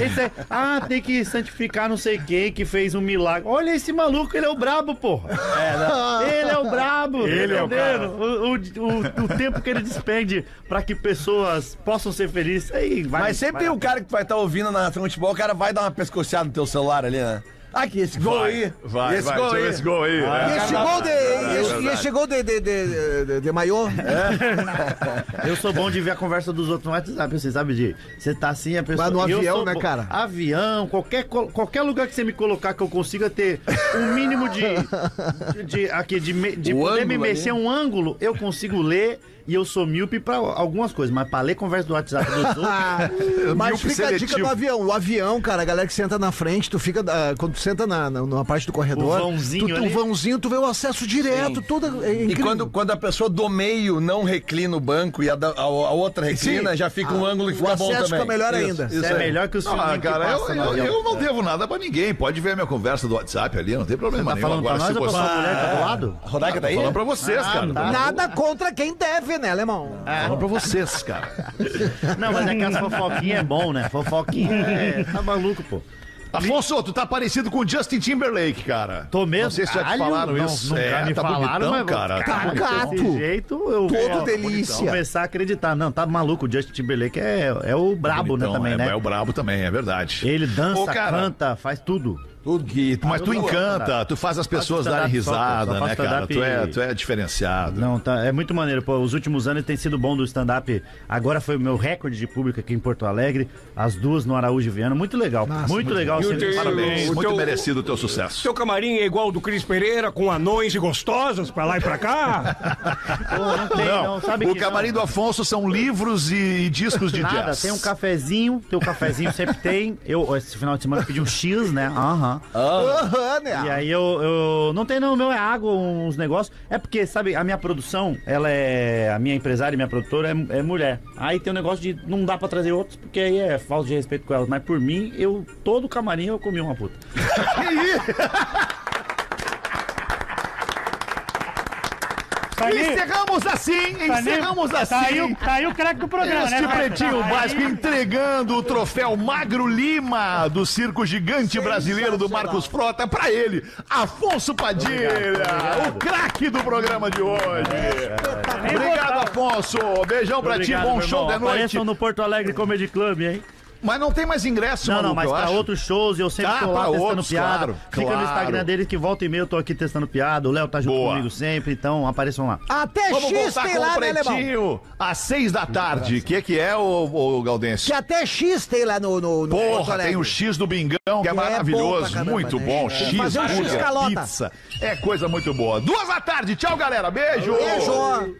Speaker 7: Esse é, ah, tem que santificar não sei quem que fez um milagre. Olha esse maluco, ele é o brabo, porra. Ele é o brabo.
Speaker 4: Ele é o?
Speaker 7: O, o, o- o tempo que ele despende pra que pessoas possam ser felizes. Aí vai,
Speaker 3: Mas sempre
Speaker 7: vai
Speaker 3: um cara que vai estar ouvindo na narração de futebol, o cara vai dar uma pescoceada no teu celular ali, né? Aqui, esse gol aí.
Speaker 2: Vai,
Speaker 3: esse
Speaker 2: vai,
Speaker 3: gol aí.
Speaker 2: esse gol aí.
Speaker 5: E
Speaker 2: É.
Speaker 5: esse gol de. e esse- esse gol de, de, de, de, de maiô? *laughs*
Speaker 7: Eu sou bom de ver a conversa dos outros no WhatsApp, você sabe de. Você tá assim, a pessoa.
Speaker 5: Mas no avião, né, cara?
Speaker 7: Avião, qualquer, qualquer lugar que você me colocar que eu consiga ter um mínimo de. de aqui, de, de poder me mexer um ângulo, eu consigo ler e eu sou míope pra algumas coisas, mas pra ler conversa do WhatsApp dos outros. *laughs*
Speaker 5: Mas
Speaker 2: Míope
Speaker 5: fica a dica
Speaker 2: seletivo.
Speaker 5: do avião. O avião, cara, a galera que senta na frente, tu fica. ah, quando tu senta na, na, numa parte do corredor.
Speaker 7: O vãozinho
Speaker 5: tu, tu,
Speaker 7: ali.
Speaker 5: o vãozinho, tu vê o acesso direto, tudo. É
Speaker 3: E quando, quando a pessoa do meio não reclina o banco e a, da- a- a outra reclina,
Speaker 5: Sim.
Speaker 3: já fica um ângulo que
Speaker 5: o
Speaker 3: fica bom
Speaker 5: acesso
Speaker 3: também.
Speaker 5: fica melhor
Speaker 3: Isso,
Speaker 5: ainda.
Speaker 3: Isso,
Speaker 7: Isso é
Speaker 3: aí.
Speaker 7: melhor que os
Speaker 2: Ah,
Speaker 7: filmes que
Speaker 2: cara, eu, eu, eu não devo nada pra ninguém. Pode ver a minha conversa do WhatsApp ali, não tem problema
Speaker 7: Tá
Speaker 2: nenhum.
Speaker 7: falando pra
Speaker 2: Agora,
Speaker 7: nós
Speaker 2: se
Speaker 7: pra
Speaker 2: você...
Speaker 7: mulher que tá do lado?
Speaker 3: A Rodaica tá aí?
Speaker 2: Falando pra vocês, cara.
Speaker 7: tá.
Speaker 5: Nada contra quem deve. Ouvir, né, alemão?
Speaker 2: Fala pra vocês, cara. *laughs*
Speaker 7: Não, mas é que as fofoquinhas é bom, né? Fofoquinha é. Tá maluco, pô.
Speaker 2: Afonso, tu tá parecido com o Justin Timberlake, cara.
Speaker 7: Tô mesmo.
Speaker 2: Não sei se já te falaram
Speaker 7: não,
Speaker 2: isso.
Speaker 7: nunca
Speaker 2: é,
Speaker 7: me
Speaker 2: tá
Speaker 7: falaram,
Speaker 2: bonitão,
Speaker 7: mas-
Speaker 2: cara.
Speaker 5: Tá gato.
Speaker 7: Desse jeito, eu
Speaker 5: Todo
Speaker 7: é,
Speaker 5: delícia.
Speaker 7: Vou começar a acreditar. Não, tá maluco. O Justin Timberlake é, é o brabo, né,
Speaker 2: Bonitão,
Speaker 7: também,
Speaker 2: é,
Speaker 7: né?
Speaker 2: É o brabo também, é verdade.
Speaker 7: Ele dança,
Speaker 2: Ô, cara,
Speaker 7: canta, faz tudo.
Speaker 2: Tudo que, mas tu encanta, tu faz as pessoas darem risada, né, cara? Tu é,
Speaker 7: e-
Speaker 2: tu é diferenciado.
Speaker 7: Não, tá, é muito maneiro. Pô, os últimos anos tem sido bom do stand-up. Agora foi o meu recorde de público aqui em Porto Alegre. As duas no Araújo Viana. Muito legal. muito, legal.
Speaker 4: E o
Speaker 7: Sempre-
Speaker 4: teu-
Speaker 2: Parabéns,
Speaker 4: o
Speaker 2: muito
Speaker 4: teu-
Speaker 2: merecido o teu sucesso.
Speaker 4: Seu camarim é igual ao do Cris Pereira, com anões e gostosas pra lá e pra cá? *laughs*
Speaker 7: Pô, não tem, não. Sabe
Speaker 2: o
Speaker 7: que
Speaker 2: camarim
Speaker 7: não.
Speaker 2: do Afonso são livros e discos de
Speaker 7: Nada,
Speaker 2: jazz.
Speaker 7: tem um cafezinho, tem um cafezinho sempre tem. Eu, esse final de semana, pedi um X, né? Aham.
Speaker 5: Aham, né?
Speaker 7: E aí eu, eu. Não tem, não, o meu é água, uns negócios. É porque, sabe, a minha produção, ela é. A minha empresária e minha produtora é, é mulher. Aí tem um negócio de não dá pra trazer outros, porque aí é falta de respeito com elas. Mas por mim, eu. Todo camarim eu comi uma puta. *laughs*
Speaker 6: Tá aí,
Speaker 2: Encerramos assim,
Speaker 6: tá aí-
Speaker 2: encerramos
Speaker 6: tá
Speaker 2: assim.
Speaker 6: aí, o- tá aí o craque do programa,
Speaker 2: Este
Speaker 6: né? vai?
Speaker 2: pretinho
Speaker 6: Tá
Speaker 2: básico
Speaker 6: aí-
Speaker 2: entregando o troféu Magro Lima do Circo Gigante Brasileiro do Marcos Frota pra ele, Afonso Padilha, o craque do programa de hoje. Obrigado, Afonso. Beijão pra ti,
Speaker 7: Obrigado,
Speaker 2: bom
Speaker 7: meu
Speaker 2: show
Speaker 7: irmão.
Speaker 2: de noite.
Speaker 7: Apareçam no Porto Alegre Comedy Club, hein?
Speaker 2: Mas não tem mais ingresso,
Speaker 7: Não, não,
Speaker 2: maluco,
Speaker 7: mas
Speaker 2: eu
Speaker 7: pra
Speaker 2: acho.
Speaker 7: outros shows, eu sempre
Speaker 2: Tá,
Speaker 7: tô lá
Speaker 2: pra
Speaker 7: testando
Speaker 2: outros,
Speaker 7: piada.
Speaker 2: claro,
Speaker 7: Fica
Speaker 2: claro.
Speaker 7: no Instagram deles que volta e meia eu tô aqui testando piada. O Léo tá junto
Speaker 2: Boa.
Speaker 7: comigo sempre, então apareçam lá.
Speaker 5: Até
Speaker 2: Vamos
Speaker 5: X
Speaker 2: voltar
Speaker 5: tem
Speaker 2: com o
Speaker 5: lá, né, alemão?
Speaker 2: Pretinho às seis da tarde. O que, que é, ô, ô Gaudêncio?
Speaker 5: Que até X tem lá no, no, no Porto
Speaker 2: Porra,
Speaker 5: Alegre.
Speaker 2: tem o X do Bingão, que é
Speaker 5: é bom
Speaker 2: maravilhoso,
Speaker 5: pra caramba,
Speaker 2: muito
Speaker 5: né?
Speaker 2: bom.
Speaker 5: É.
Speaker 2: X,
Speaker 5: Fazer um X calota.
Speaker 2: pizza. É coisa muito boa. Duas da tarde, tchau, galera. Beijo!
Speaker 5: Beijo!